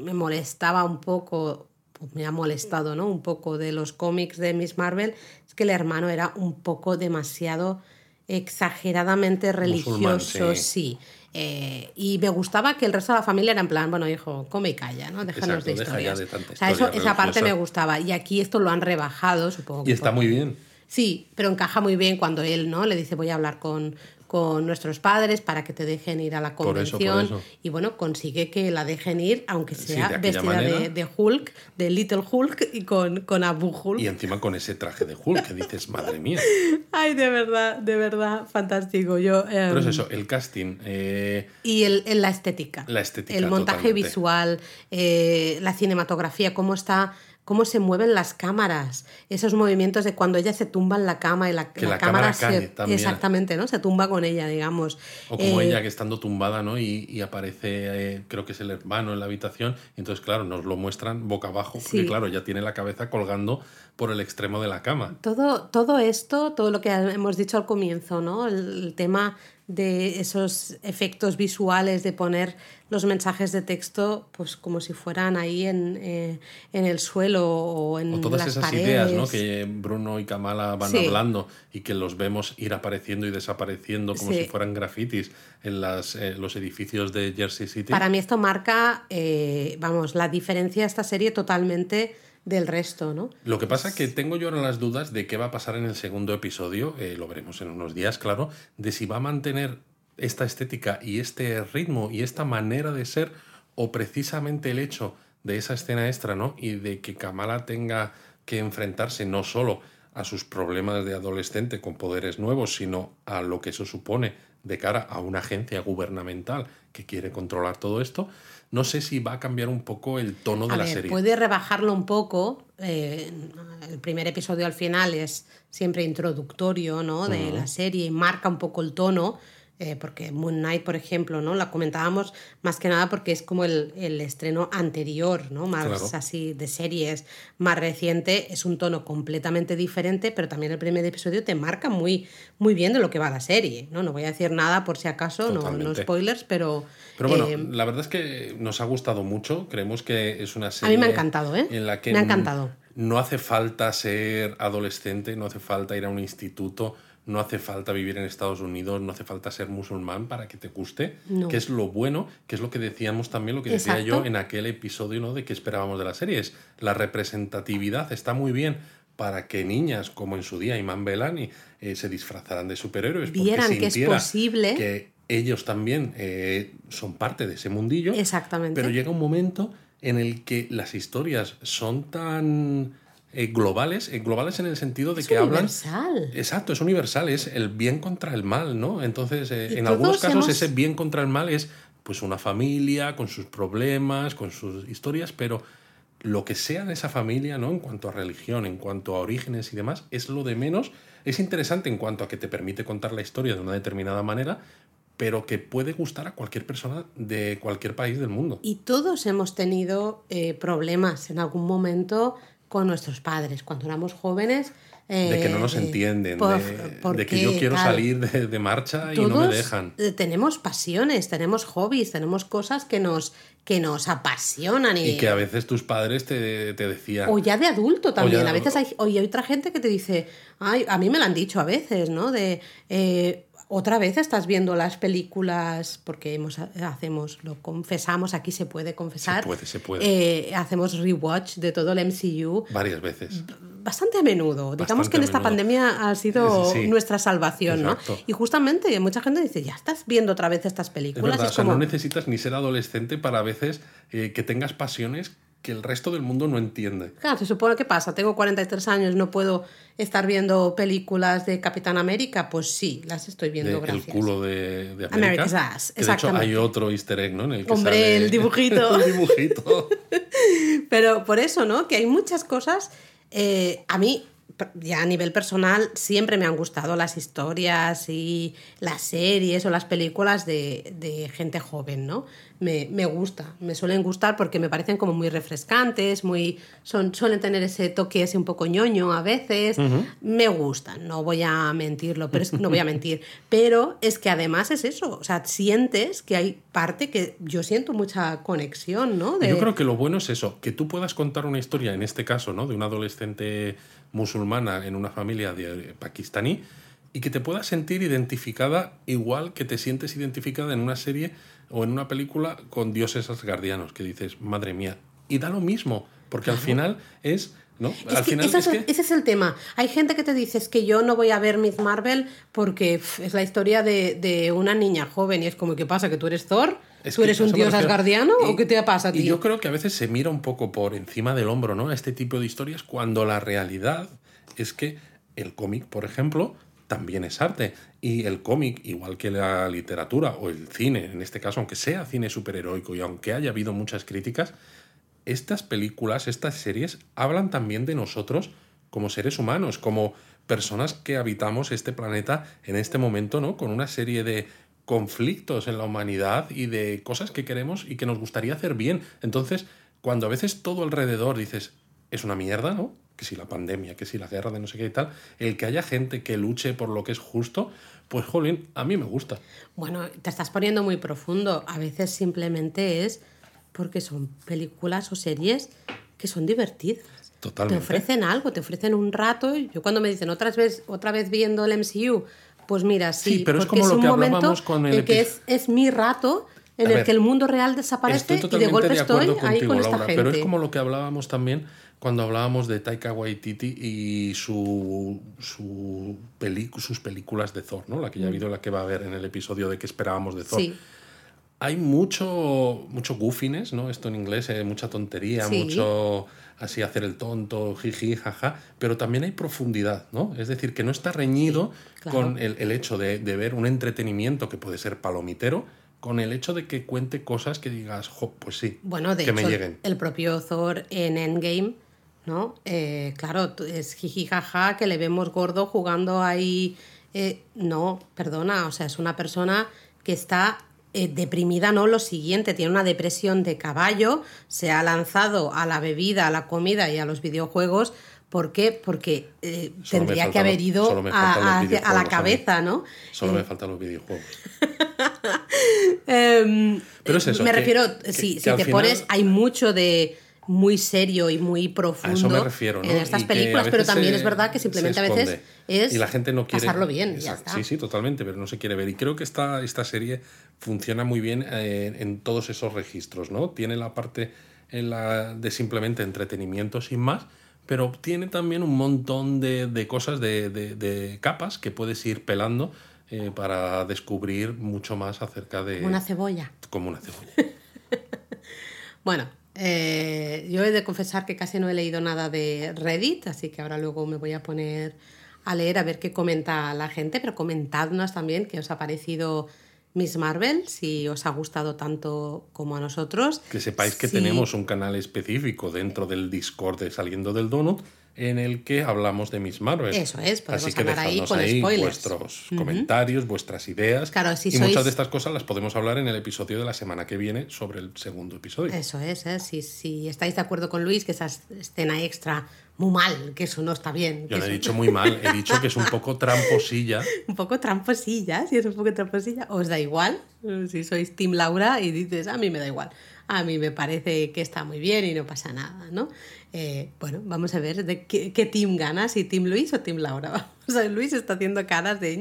me molestaba un poco, me ha molestado ¿no? un poco de los cómics de Miss Marvel, es que el hermano era un poco demasiado exageradamente religioso, sí. sí. Eh, y me gustaba que el resto de la familia era en plan, bueno, hijo, come y calla, ¿no? Déjanos Exacto, de historias. de o sea, eso, esa parte me gustaba. Y aquí esto lo han rebajado, supongo. Y está muy bien. Sí, pero encaja muy bien cuando él no le dice voy a hablar con, con nuestros padres para que te dejen ir a la Por eso, por convención eso. y bueno, consigue que la dejen ir, aunque Sí, sea de vestida de, Hulk, de Little Hulk y con, con Abu Hulk. Y encima con ese traje de Hulk que dices, madre mía. Ay, de verdad, de verdad, fantástico. Yo, eh, Pero es eso, el casting. eh, Y el, el- la estética. La estética, El montaje totalmente. visual, eh, la cinematografía, cómo está, cómo se mueven las cámaras, esos movimientos de cuando ella se tumba en la cama y la, Que la cámara, se, también. exactamente, ¿no? Se tumba con ella, digamos. O como Eh, ella que estando tumbada, ¿no? Y, y aparece, eh, creo que es el hermano en la habitación. Entonces, claro, nos lo muestran boca abajo. Porque, Sí. claro, ya tiene la cabeza colgando por el extremo de la cama. Todo, todo esto, todo lo que hemos dicho al comienzo, ¿no? El, el tema de esos efectos visuales, de poner los mensajes de texto, pues como si fueran ahí en, eh, en el suelo o en O todas las esas paredes. ideas, ¿no? Que Bruno y Kamala van Sí. hablando y que los vemos ir apareciendo y desapareciendo como Sí. si fueran grafitis en las, eh, los edificios de Jersey City. Para mí esto marca, eh, vamos, la diferencia de esta serie totalmente del resto, ¿no? Lo que pasa es que tengo yo ahora las dudas de qué va a pasar en el segundo episodio, eh, lo veremos en unos días, claro, de si va a mantener esta estética y este ritmo y esta manera de ser, o precisamente el hecho de esa escena extra, ¿no? Y de que Kamala tenga que enfrentarse no solo a sus problemas de adolescente con poderes nuevos, sino a lo que eso supone de cara a una agencia gubernamental que quiere controlar todo esto, no sé si va a cambiar un poco el tono de la serie. puede rebajarlo un poco. eh, el primer episodio al final es siempre introductorio, ¿no? De la serie y marca un poco el tono. Eh, porque Moon Knight, por ejemplo, ¿no? La comentábamos más que nada porque es como el, el estreno anterior, ¿no? Más Claro. así de series, más reciente, es un tono completamente diferente, pero también el primer episodio te marca muy, muy bien de lo que va la serie, ¿no? No voy a decir nada por si acaso, no, no spoilers, pero... Pero bueno, eh, la verdad es que nos ha gustado mucho. Creemos que es una a serie. mí me ha encantado, ¿eh? En la que me ha encantado. no hace falta ser adolescente, no hace falta ir a un instituto, no hace falta vivir en Estados Unidos, no hace falta ser musulmán para que te guste. No. Que es lo bueno, que es lo que decíamos también, lo que decía yo en aquel episodio ¿no? de que esperábamos de la serie. Es la representatividad está muy bien para que niñas como en su día Iman Belani eh, se disfrazaran de superhéroes. porque Vieran que es posible. Que ellos también eh, son parte de ese mundillo. Exactamente. Pero llega un momento en el que las historias son tan eh, globales, eh, globales en el sentido de Es que hablan... universal. Exacto, es universal, es el bien contra el mal, ¿no? Entonces, eh, en algunos casos hemos- ese bien contra el mal es pues una familia con sus problemas, con sus historias, pero lo que sea de esa familia, ¿no? En cuanto a religión, en cuanto a orígenes y demás, es lo de menos. Es interesante en cuanto a que te permite contar la historia de una determinada manera, pero que puede gustar a cualquier persona de cualquier país del mundo. Y todos hemos tenido problemas en algún momento con nuestros padres cuando éramos jóvenes. eh, De que no nos de- entienden, por- de, ¿por de que yo quiero tal? salir de, de marcha y no me Todos, dejan. eh, tenemos pasiones, tenemos hobbies, tenemos cosas que nos, que nos apasionan. Y, Y que a veces tus padres te, te decían... O ya de adulto también. a veces hay, hay otra gente que te dice, ay, a mí me lo han dicho a veces, ¿no? De eh, otra vez estás viendo las películas, porque hemos, hacemos, lo confesamos, aquí se puede confesar. Se puede, se puede. Eh, hacemos rewatch de todo el MCU Varias veces. bastante a menudo. Digamos que en esta menudo. pandemia ha sido Sí, nuestra salvación, ¿no? Y justamente mucha gente dice, ya estás viendo otra vez estas Es películas. verdad, o es sea, como, no necesitas ni ser adolescente para a veces eh, que tengas pasiones que el resto del mundo no entiende. Claro, se supone que pasa. Tengo 43 años, no puedo estar viendo películas de Capitán América. Pues sí, las estoy viendo, De- el gracias. culo de, de América. America's ass, que de hecho exactamente. hay otro easter egg, ¿no? En el que Hombre, sale- el dibujito. el dibujito. Pero por eso, ¿no? Que hay muchas cosas. eh, a mí, ya a nivel personal, siempre me han gustado las historias y las series o las películas de, de gente joven, ¿no? Me, me gusta, me suelen gustar porque me parecen como muy refrescantes, muy son, suelen tener ese toque ese un poco ñoño a veces. Me gustan, no voy a mentirlo, pero es, no voy a mentir. Pero es que además es eso, o sea, sientes que hay parte que yo siento mucha conexión, ¿no? De- Yo creo que lo bueno es eso, que tú puedas contar una historia, en este caso, ¿no? De una adolescente musulmana en una familia de pakistaní y que te puedas sentir identificada igual que te sientes identificada en una serie o en una película con dioses asgardianos, que dices, madre mía. Y da lo mismo, porque al final es... ¿no? Es al que final ese, es que... ese es el tema. Hay gente que te dice es que yo no voy a ver Miss Marvel porque es la historia de, de una niña joven y es como, ¿qué pasa? ¿Que tú eres Thor? Es ¿Tú eres un dios asgardiano? Y- ¿O qué te pasa a ti? Y yo creo que a veces se mira un poco por encima del hombro, ¿no? A este tipo de historias, cuando la realidad es que el cómic, por ejemplo, también es arte. Y el cómic, igual que la literatura o el cine, en este caso, aunque sea cine superheroico y aunque haya habido muchas críticas, estas películas, estas series, hablan también de nosotros como seres humanos, como personas que habitamos este planeta en este momento, ¿no? Con una serie de conflictos en la humanidad y de cosas que queremos y que nos gustaría hacer bien. Entonces, cuando a veces todo alrededor dices, es una mierda, ¿no? Que si la pandemia, que si la guerra de no sé qué y tal, el que haya gente que luche por lo que es justo, pues jolín, a mí me gusta. Bueno, te estás poniendo muy profundo. A veces simplemente es porque son películas o series que son divertidas. Totalmente. Te ofrecen algo, te ofrecen un rato. Yo cuando me dicen otra vez, otra vez viendo el MCU, pues mira, sí, Sí, pero es como lo un que hablábamos con el en que es, es mi rato en A el ver, que el mundo real desaparece y de golpe de estoy ahí con esta Laura, gente. pero es como lo que hablábamos también cuando hablábamos de Taika Waititi y su, su sus películas de Thor, ¿no? La que ya ha habido, la que va a haber en el episodio de que esperábamos de Thor. Mm. Sí, Hay mucho, mucho goofiness, ¿no? Esto en inglés, eh, mucha tontería, Sí. mucho así hacer el tonto, jiji, jaja, pero también hay profundidad, ¿no? Es decir, que no está reñido claro. con el, el hecho de, de ver un entretenimiento que puede ser palomitero, con el hecho de que cuente cosas que digas, jo, pues sí, Bueno, de que hecho, me lleguen. el propio Thor en Endgame, ¿no? Eh, claro, es jiji jaja que le vemos gordo jugando ahí. eh, no, perdona, o sea, es una persona que está eh, deprimida, no lo siguiente, tiene una depresión de caballo, se ha lanzado a la bebida, a la comida y a los videojuegos. ¿Por qué? Porque eh, tendría que haber ido a, la cabeza, ¿no? Solo Eh, me faltan los videojuegos. Em, Pero es eso, Me que- refiero, que- si, que si te final- pones, hay mucho de muy serio y muy profundo me refiero, ¿no? en estas Y a películas, pero también se- es verdad que simplemente a veces es y la gente no quiere pasarlo bien. ya está. Sí, sí, totalmente, pero no se quiere ver. Y creo que esta, esta serie funciona muy bien eh, en todos esos registros, ¿no? Tiene la parte en la de simplemente entretenimiento sin más, pero tiene también un montón de, de cosas, de, de- de capas que puedes ir pelando eh, para descubrir mucho más acerca de... Una cebolla. como una cebolla. Bueno, Eh, yo he de confesar que casi no he leído nada de Reddit, así que ahora luego me voy a poner a leer a ver qué comenta la gente, pero comentadnos también qué os ha parecido Miss Marvel, si os ha gustado tanto como a nosotros. Que sepáis que tenemos un canal específico dentro del Discord de Saliendo del Donut en el que hablamos de Miss Marvel. Eso es, podemos Así que hablar ahí con ahí spoilers. vuestros comentarios, vuestras ideas. Claro, si y sois- muchas de estas cosas las podemos hablar en el episodio de la semana que viene sobre el segundo episodio. Eso es, ¿eh? si, si estáis de acuerdo con Luis, que esa escena extra muy mal, que eso no está bien. Yo no he dicho muy mal, he dicho que es un poco tramposilla. un poco tramposilla, si es un poco tramposilla, os da igual. Si sois Team Laura y dices, a mí me da igual, a mí me parece que está muy bien y no pasa nada, ¿no? Eh, bueno, vamos a ver de qué, team gana, si Team Luis o Team Laura. Luis está haciendo caras de...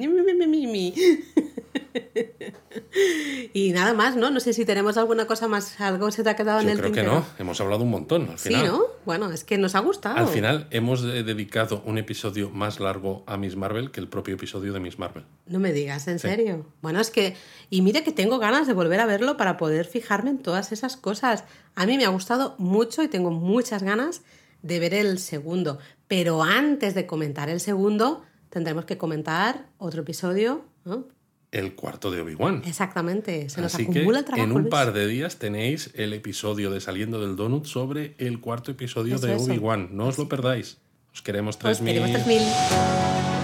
y nada más, ¿no? No sé si tenemos alguna cosa más, algo se te ha quedado en Yo el creo que no, hemos hablado un montón al Sí, final. ¿no? Bueno, es que nos ha gustado. Al final hemos dedicado un episodio más largo a Miss Marvel que el propio episodio de Miss Marvel. No me digas, ¿en serio? Bueno, es que... Y mira que tengo ganas de volver a verlo para poder fijarme en todas esas cosas. A mí me ha gustado mucho y tengo muchas ganas de ver el segundo. Pero antes de comentar el segundo, tendremos que comentar otro episodio. ¿no? El cuarto de Obi-Wan. Exactamente, se nos Así que acumula el trabajo. en un Luis. par de días tenéis el episodio de Saliendo del Donut sobre el cuarto episodio Eso, de. Obi-Wan. No os lo perdáis. Os queremos Os queremos 3000. 3000.